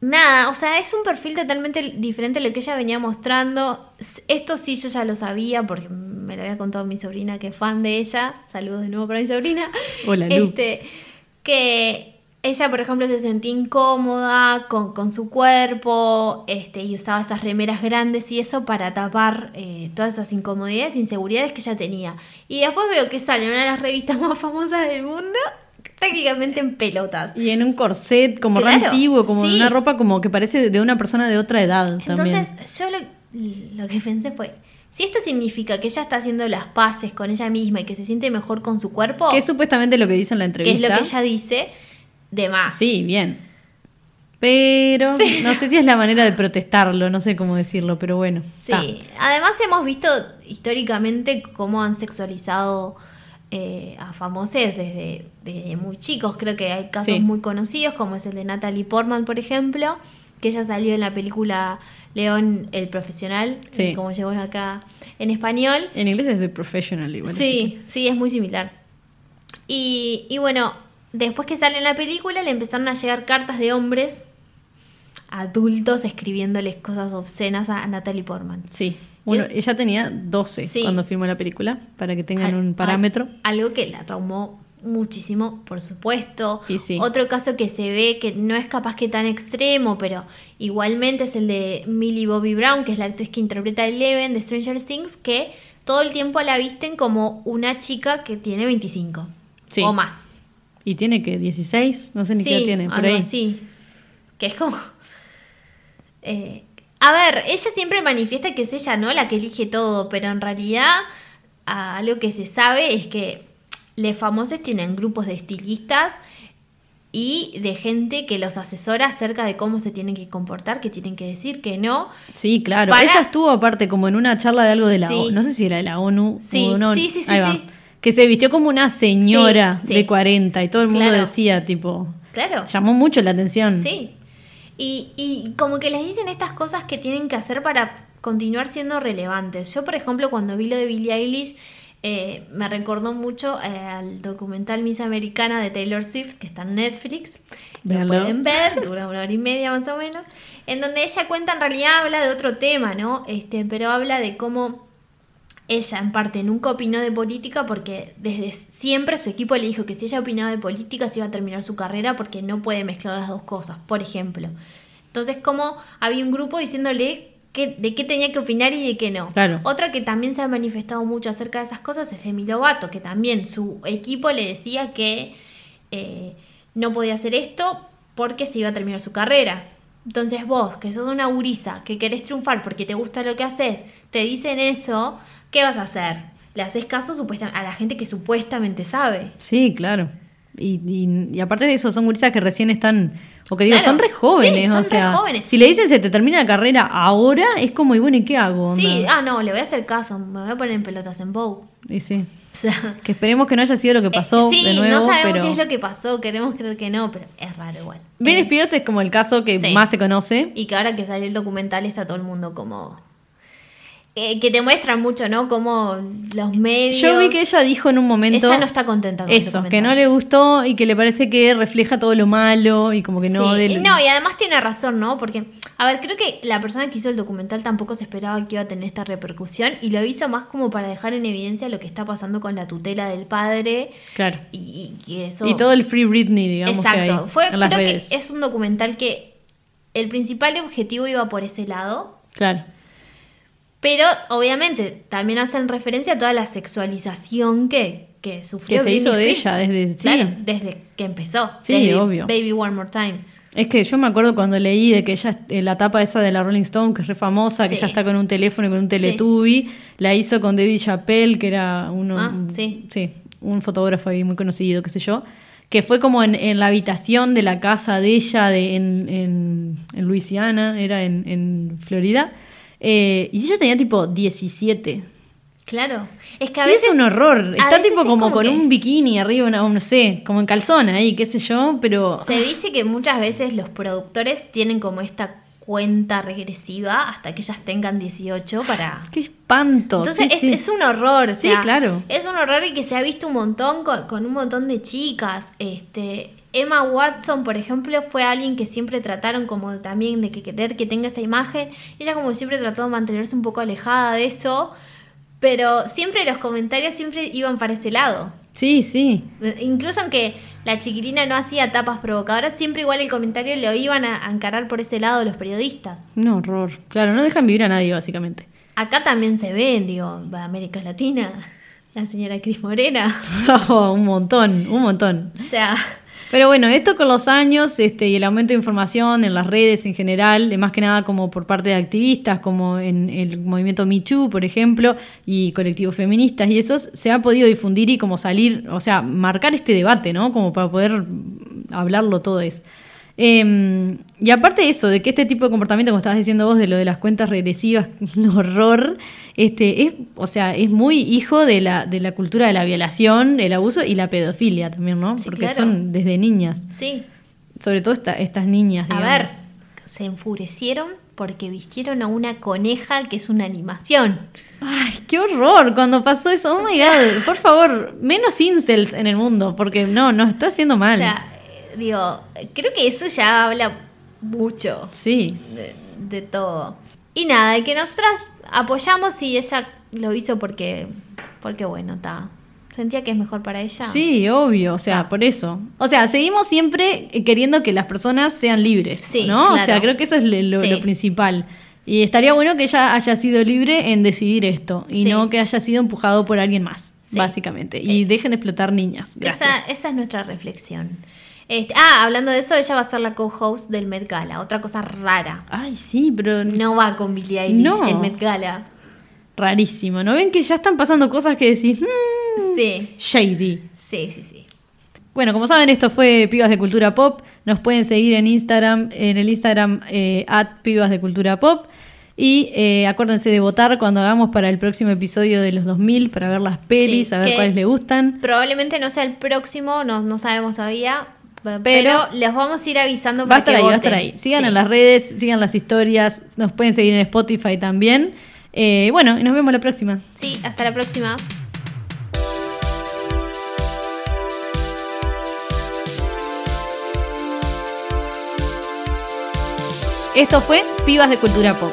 nada, o sea, es un perfil totalmente diferente a lo que ella venía mostrando. Esto sí yo ya lo sabía porque me lo había contado mi sobrina que es fan de ella. Saludos de nuevo para mi sobrina. Hola, Lu. Este, que ella, por ejemplo, se sentía incómoda con, con su cuerpo este, y usaba esas remeras grandes y eso para tapar eh, todas esas incomodidades e inseguridades que ella tenía. Y después veo que sale en una de las revistas más famosas del mundo, prácticamente en pelotas. Y en un corset como re antiguo, como sí. una ropa como que parece de una persona de otra edad también. Entonces, yo lo, lo que pensé fue, si esto significa que ella está haciendo las paces con ella misma y que se siente mejor con su cuerpo, Que es supuestamente lo que dice en la que es entrevista. lo que ella dice, de más. Sí, bien. Pero no sé si es la manera de protestarlo, no sé cómo decirlo, pero bueno. Sí, además hemos visto históricamente cómo han sexualizado eh, a famosos desde, desde muy chicos. Creo que hay casos Sí. muy conocidos, como es el de Natalie Portman, por ejemplo, que ella salió en la película León el Profesional, Sí. eh, como llegó acá en español. En inglés es de professional igual. Sí, sí, es muy similar. Y, y bueno, después que sale en la película le empezaron a llegar cartas de hombres adultos escribiéndoles cosas obscenas a, Natalie Portman. Sí. Bueno, ella tenía 12 Sí. cuando filmó la película, para que tengan Al- un parámetro. al- algo que la traumó muchísimo, por supuesto. Y sí. Otro caso que se ve que no es capaz que tan extremo, pero igualmente es el de Millie Bobby Brown, que es la actriz que interpreta a Eleven de Stranger Things, que todo el tiempo la visten como una chica que tiene 25 Sí. o más. Y tiene que 16, no sé ni qué tiene, por algo ahí. así. Que es como... Eh, a ver, ella siempre manifiesta que es ella, ¿no? La que elige todo, pero en realidad algo que se sabe es que los famosos tienen grupos de estilistas y de gente que los asesora acerca de cómo se tienen que comportar, que tienen que decir que no. Sí, claro. Para- Ella estuvo aparte como en una charla de algo de la Sí. ONU, no sé si era de la ONU. Sí, o no. sí, sí, sí, Ahí va. sí. Que se vistió como una señora Sí, sí. de 40 y todo el mundo Claro. decía, tipo, Claro. llamó mucho la atención. Sí. Y, y como que les dicen estas cosas que tienen que hacer para continuar siendo relevantes. Yo, por ejemplo, cuando vi lo de Billie Eilish, eh, me recordó mucho eh, al documental Miss Americana de Taylor Swift, que está en Netflix. Lo pueden ver, dura una hora y media más o menos. En donde ella cuenta, en realidad habla de otro tema, ¿no? Este, pero habla de cómo ella en parte nunca opinó de política porque desde siempre su equipo le dijo que si ella opinaba de política se iba a terminar su carrera porque no puede mezclar las dos cosas, por ejemplo. Entonces, como había un grupo diciéndole que, de qué tenía que opinar y de qué no. Claro. Otra que también se ha manifestado mucho acerca de esas cosas es Demi Lovato, que también su equipo le decía que eh, no podía hacer esto porque se iba a terminar su carrera. Entonces vos, que sos una gurisa, que querés triunfar porque te gusta lo que haces, te dicen eso, ¿qué vas a hacer? Le haces caso supuestamente a la gente que supuestamente sabe. Sí, claro. Y, y- y aparte de eso, son gurisas que recién están, o que digo, Claro. son re jóvenes, Sí, son o re sea, jóvenes. si le dicen se te termina la carrera ahora, es como, y bueno, ¿y qué hago? Sí, ah, no, le voy a hacer caso, me voy a poner en pelotas en Vogue. Y sí. O sea, Que esperemos que no haya sido lo que pasó eh, sí, de nuevo, no sabemos pero... si es lo que pasó, queremos creer que no, pero es raro igual. Ben Spears es como el caso que Sí. más se conoce. Y que ahora que sale el documental está todo el mundo como... eh, que te muestran mucho, ¿no? Como los medios... Yo vi que ella dijo en un momento... Ella no está contenta con Eso, que no le gustó y que le parece que refleja todo lo malo y como que no... Sí, del- no, y además tiene razón, ¿no? Porque, a ver, creo que la persona que hizo el documental tampoco se esperaba que iba a tener esta repercusión y lo hizo más como para dejar en evidencia lo que está pasando con la tutela del padre Claro. y, y que eso... Y todo el Free Britney, digamos que Exacto, hay fue, en las creo redes. que es un documental que el principal objetivo iba por ese lado, Claro. Pero obviamente también hacen referencia a toda la sexualización que, que sufrió Que se hizo Britney de Spears. ella desde- sí. Claro, desde que empezó. Sí, obvio. Baby One More Time. Es que yo me acuerdo cuando leí de que ella, eh, la tapa esa de la Rolling Stone, que es re famosa, que Sí. ella está con un teléfono y con un Teletubby, la hizo con David Chappelle, que era uno, Ah, un- sí. un fotógrafo ahí muy conocido, qué sé yo, que fue como en, en la habitación de la casa de ella de, en, en, en Luisiana, era en, en Florida, eh, y ella tenía tipo 17. Claro. Es que a Y veces. es un horror. Está tipo como, con que un bikini arriba, una- no sé, como en calzón ahí, qué sé yo, pero... Se dice que muchas veces los productores tienen como esta cuenta regresiva hasta que ellas tengan 18 para. ¡Qué espanto! Entonces Sí, es, sí. es un horror. o Sí, claro. Es un horror y que se ha visto un montón con, con un montón de chicas. Este, Emma Watson, por ejemplo, fue alguien que siempre trataron como también de que querer que tenga esa imagen. Ella como siempre trató de mantenerse un poco alejada de eso. Pero siempre los comentarios siempre iban para ese lado. Sí, sí. Incluso aunque la chiquilina no hacía tapas provocadoras, siempre igual el comentario lo iban a encarar por ese lado los periodistas. Un horror. Claro, no dejan vivir a nadie, básicamente. Acá también se ven, digo, América Latina, la señora Cris Morena. Oh, un montón, un montón. O sea, Pero bueno, esto con los años este, y el aumento de información en las redes en general, de más que nada como por parte de activistas, como en el movimiento Me Too, por ejemplo, y colectivos feministas y esos, se ha podido difundir y como salir, o sea, marcar este debate, ¿no? Como para poder hablarlo todo eso. Eh, y aparte de eso, de que este tipo de comportamiento, como estabas diciendo vos, de lo de las cuentas regresivas, un horror, este, es, o sea, es muy hijo de la, de la cultura de la violación, el abuso y la pedofilia también, ¿no? Sí, Porque claro. son desde niñas, sí. sobre todo esta- estas niñas, A ver, se enfurecieron porque vistieron a una coneja que es una animación. Ay, qué horror cuando pasó eso. Oh my god, por favor, menos incels en el mundo, porque no, nos está haciendo mal. O sea, digo, creo que eso ya habla mucho sí, de, de todo. Y nada, que nosotras apoyamos y ella lo hizo porque, porque bueno, está. Sentía que es mejor para ella. sí, obvio, o sea, por eso. O sea, seguimos siempre queriendo que las personas sean libres, Sí, ¿no? O claro. sea, creo que eso es lo, Sí. lo principal. Y estaría bueno que ella haya sido libre en decidir esto y Sí. no que haya sido empujado por alguien más, básicamente. Y dejen de explotar niñas. Gracias. Esa, esa es nuestra reflexión. Este, ah, hablando de eso, ella va a ser la co-host del Met Gala. Otra cosa rara. Ay, sí, pero No va con Billie Eilish No. el Met Gala. rarísimo. ¿No ven que ya están pasando cosas que decís, "Mm, Sí, shady? sí, sí, sí. Bueno, como saben, esto fue Pibas de Cultura Pop. Nos pueden seguir en Instagram, en el Instagram eh, at Pibas de Cultura Pop. Y eh, acuérdense de votar cuando hagamos para el próximo episodio de los 2000 para ver las pelis, Sí, a ver cuáles le gustan. Probablemente no sea el próximo, no, no sabemos todavía. Pero, Pero- les vamos a ir avisando Va a para estar que ahí, va a voten. estar ahí. Sigan Sí. en las redes, sigan las historias, nos pueden seguir en Spotify también. Eh, bueno, y nos vemos la próxima. Sí, hasta la próxima. Esto fue Pibas de Cultura Pop.